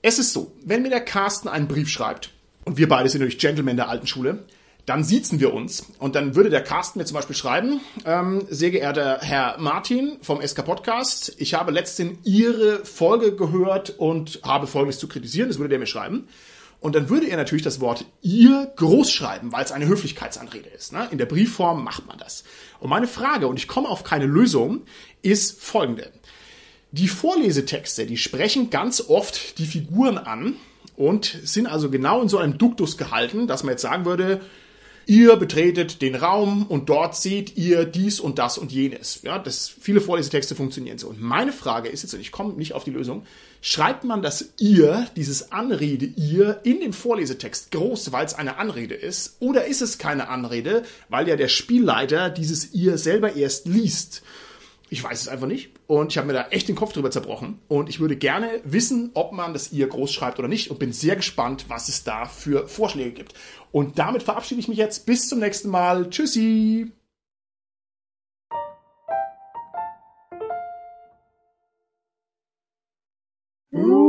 Es ist so, wenn mir der Carsten einen Brief schreibt, und wir beide sind natürlich Gentlemen der alten Schule, dann siezen wir uns und dann würde der Carsten mir zum Beispiel schreiben, ähm, sehr geehrter Herr Martin vom SK Podcast, ich habe letztens Ihre Folge gehört und habe Folgendes zu kritisieren, das würde der mir schreiben. Und dann würde er natürlich das Wort ihr groß schreiben, weil es eine Höflichkeitsanrede ist. Ne? In der Briefform macht man das. Und meine Frage, und ich komme auf keine Lösung, ist folgende. Die Vorlesetexte, die sprechen ganz oft die Figuren an und sind also genau in so einem Duktus gehalten, dass man jetzt sagen würde, Ihr betretet den Raum und dort seht ihr dies und das und jenes. Ja, das, viele Vorlesetexte funktionieren so. Und meine Frage ist jetzt, und ich komme nicht auf die Lösung, schreibt man das ihr, dieses Anrede ihr, in dem Vorlesetext groß, weil es eine Anrede ist? Oder ist es keine Anrede, weil ja der Spielleiter dieses ihr selber erst liest? Ich weiß es einfach nicht. Und ich habe mir da echt den Kopf drüber zerbrochen. Und ich würde gerne wissen, ob man das ihr groß schreibt oder nicht. Und bin sehr gespannt, was es da für Vorschläge gibt. Und damit verabschiede ich mich jetzt. Bis zum nächsten Mal. Tschüssi. Ooh.